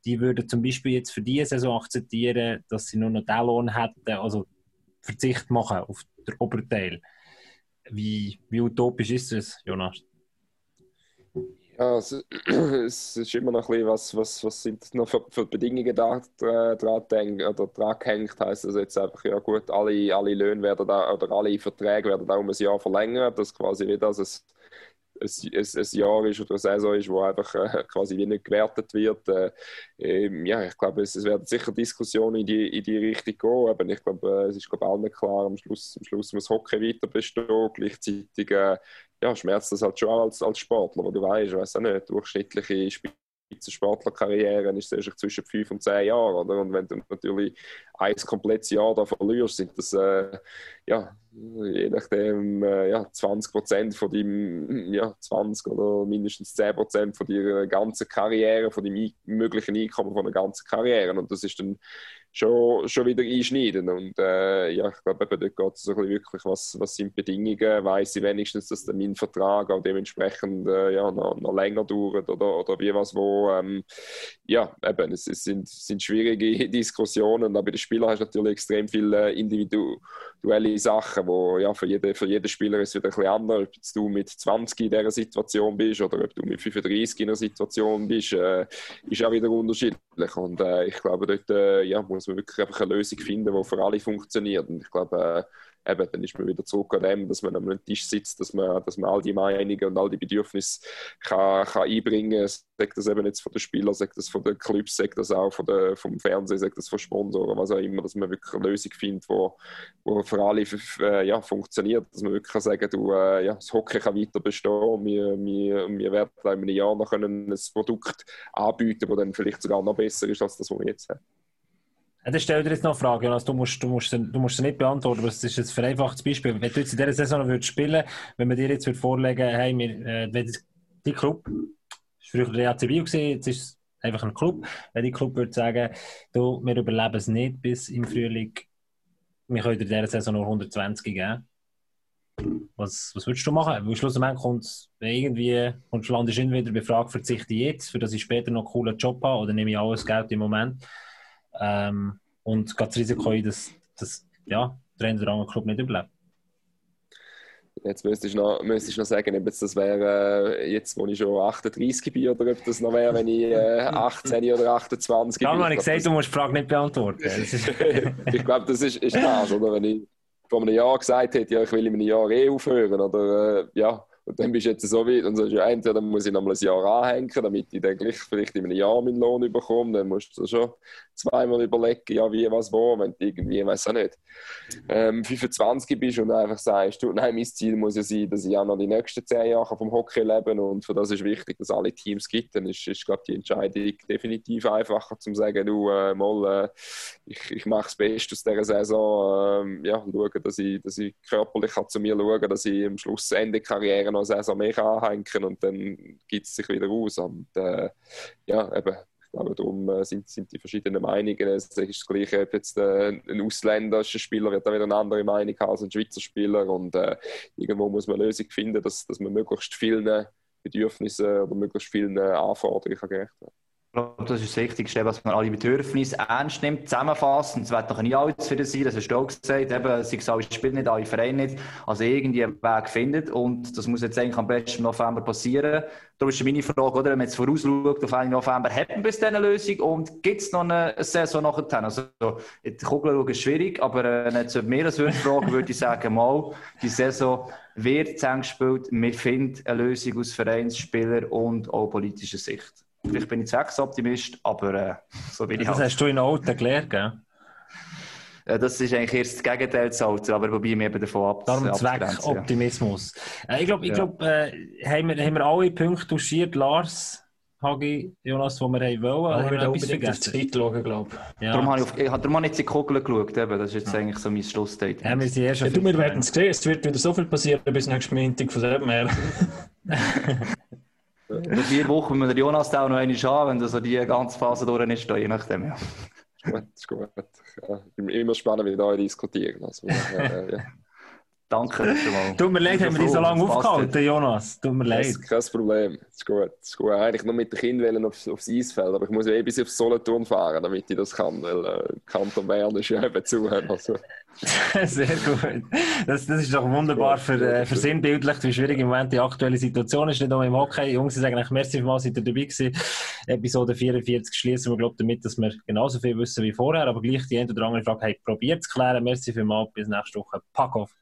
die würden zum Beispiel jetzt für diese Saison akzeptieren, dass sie nur noch den Lohn hätten, also Verzicht machen auf den Oberteil. Wie, wie utopisch ist das, Jonas? Ja, es, es, ist immer noch ein bisschen, was, was, was sind noch für, für Bedingungen da dran oder dran gehängt, heisst das jetzt einfach, ja gut, alle, alle Löhne werden da, oder alle Verträge werden da um ein Jahr verlängert, dass quasi wie das es ein, ein, Jahr ist oder eine Saison ist, wo einfach äh, quasi wie nicht gewertet wird. Äh, ähm, ja, ich glaube, es, es, werden sicher Diskussionen in die, in die Richtung gehen, aber ich glaube, äh, es ist glaube allen klar, am Schluss, am Schluss muss Hockey weiter bestehen, gleichzeitig äh, ja, schmerzt das halt schon als, als Sportler, wo du weißt, weiß auch nicht, durchschnittliche Spieler Spitzensportlerkarriere ist es zwischen fünf und zehn Jahren. Oder? Und wenn du natürlich ein komplettes Jahr da verlierst, sind das äh, ja, je nachdem äh, ja, 20 Prozent von deinem, ja, 20 oder mindestens 10 Prozent von deiner ganzen Karriere, von deinem möglichen Einkommen von der ganzen Karriere. Und das ist dann schon, schon wieder einschneiden. Und äh, ja, ich glaube, dort geht es so wirklich, was, was sind Bedingungen, weiß ich wenigstens, dass mein Vertrag auch dementsprechend äh, ja, noch, noch länger dauert oder, oder wie was wo. Ähm, ja, eben, es, es, sind, sind schwierige Diskussionen, aber bei den Spielern hast du natürlich extrem viele individuelle Sachen, wo ja, für, jeden, für jeden Spieler ist es wieder ein bisschen anders, ob du mit 20 in dieser Situation bist oder ob du mit 35 in einer Situation bist, äh, ist auch wieder unterschiedlich. Und äh, ich glaube, dort äh, ja, muss man wirklich einfach eine Lösung finden, die für alle funktioniert. Und ich glaube, äh, eben, dann ist man wieder zurück an dem, dass man am Tisch sitzt, dass man, dass man all die Meinungen und all die Bedürfnisse kann, kann einbringen kann. Sagt das eben jetzt von den Spielern, sagt das von den Clubs, sagt das auch von der, vom Fernsehen, sagt das von Sponsoren, was auch immer, dass man wirklich eine Lösung findet, wo, wo für alle äh, ja, funktioniert. Dass man wirklich kann sagen du, äh, ja, das Hockey kann weiter bestehen, wir, wir, wir werden in einem Jahr noch ein Produkt anbieten, das dann vielleicht sogar noch besser ist als das, was wir jetzt haben. Dann stell dir jetzt noch eine Frage, Jonas. Du musst, du, musst, du musst sie nicht beantworten, aber es ist ein vereinfachtes Beispiel. Wenn du jetzt in dieser Saison würdest spielen wenn man dir jetzt vorlegen würde, hey, wir, äh, wenn die Club, das war früher der EAC Bio, jetzt ist es einfach ein Club, wenn die Club würde sagen, du, wir überleben es nicht bis im Frühling, wir können in dieser Saison nur 120 geben. Was, was würdest du machen? Weil schlussendlich kommt irgendwie, und landest du wieder befragt, verzichte ich jetzt, für dass ich später noch einen coolen Job habe, oder nehme ich alles Geld im Moment? Ähm, und geht das Risiko ein, dass, dass ja, der eine oder andere Club nicht überlebt. Jetzt müsste ich noch, müsste ich noch sagen, ob das wäre äh, jetzt, wo ich schon 38 bin, oder ob das noch wäre, wenn ich äh, 18 oder 28 bin. Ja, habe ich gesagt, du musst die Frage nicht beantworten. ich glaube, das ist, ist das, oder? Wenn ich vor einem Jahr gesagt hätte, ja, ich will in einem Jahr eh aufhören, oder äh, ja, und dann bist du jetzt so weit und sagst, ja, entweder muss ich noch mal ein Jahr anhängen, damit ich dann gleich vielleicht in einem Jahr meinen Lohn bekomme. Dann musst du schon zweimal überlegen, ja, wie, was, wo, wenn du irgendwie, weiß auch nicht, ähm, 25 bist und einfach sagst, du, nein, mein Ziel muss ja sein, dass ich auch noch die nächsten zehn Jahre vom Hockey leben und für das ist wichtig, dass alle Teams gibt. Dann ist, ist glaube die Entscheidung definitiv einfacher, zu sagen, du, äh, mal, äh, ich, ich mache das Beste aus dieser Saison, äh, ja, schaue, dass ich, dass ich körperlich kann zu mir schauen dass ich am Schluss Ende Karriere noch eine Saison mehr anhängen und dann gibt es sich wieder aus. Und äh, ja, eben, ich glaube, darum äh, sind, sind die verschiedenen Meinungen. Es ist das Gleiche, ob jetzt äh, ein ausländischer Spieler wird da wieder eine andere Meinung haben als ein Schweizer Spieler. Und äh, irgendwo muss man eine Lösung finden, dass, dass man möglichst vielen Bedürfnissen oder möglichst vielen Anforderungen gerecht wird glaube, das ist das Wichtigste, dass man alle Bedürfnisse ernst nimmt, zusammenfasst. Und es wird noch nicht alles für sein, das hast du auch gesagt. Eben, sei es alle Spiele nicht, alle Vereine nicht. Also irgendwie einen Weg findet. Und das muss jetzt eigentlich am besten im November passieren. Darum ist meine Frage, oder, wenn man jetzt vorausschaut, auf Ende November, hat man bis dann eine Lösung und gibt es noch eine Saison nachher? Also, die Kugel schauen ist schwierig, aber äh, wenn jetzt mehr als würde fragen, würde ich sagen, mal, die Saison wird zusammengespielt. Wir finden eine Lösung aus Vereinsspieler und auch politischer Sicht. Vielleicht bin ich Zwecksoptimist, aber äh, so bin ich Das halt. hast du in Alten gelernt, gell? Ja, das ist eigentlich erst das Gegenteil zu Alter, aber wobei mir eben davon ab. Darum Zweckoptimismus. Ja. Äh, ich glaube, ich glaub, äh, haben, wir, haben wir alle Punkte touchiert, Lars? Hagi, Jonas, die wir haben wollen. Ja, wir haben etwas vergessen. Zeit schauen, glaube ich. Ja. Darum habe ich, auf, ich darum habe jetzt die Kugel geschaut. Eben. Das ist jetzt ja. eigentlich so mein Schlussstatement. Ja, wir sind ja, du, wir werden es sehen. Es wird wieder so viel passieren bis nächsten Montag von dem her. In vier Wochen müssen wir Jonas auch noch einmal schauen, wenn so die ganze Phase durch ist, je nachdem. Ja. Gut, ist gut. Ja, immer spannend, wie wir da diskutieren. Also, äh, ja. Danke. Tut mir leid, haben wir dich so lange aufgehalten, Jonas. Tut mir leid. Das ist kein Problem. Ist gut. Ist gut. Eigentlich nur mit den Kindern aufs, aufs Eisfeld, aber ich muss ja eh bis aufs Solothurn fahren, damit ich das kann, weil äh, Kanton Bern ist ja eben zu. Also. Sehr gut. Das, das ist doch wunderbar für, äh, für sinnbildlich, wie schwierig im Moment die aktuelle Situation ist, nicht nur im Hockey. Jungs, ich sage eigentlich, merci vielmals, seid ihr dabei gewesen. Episode 44 schließen wir, glaube damit, dass wir genauso viel wissen wie vorher, aber gleich die eine oder andere Frage, hey, probiert zu klären. Merci vielmals, bis nächste Woche. Pack auf.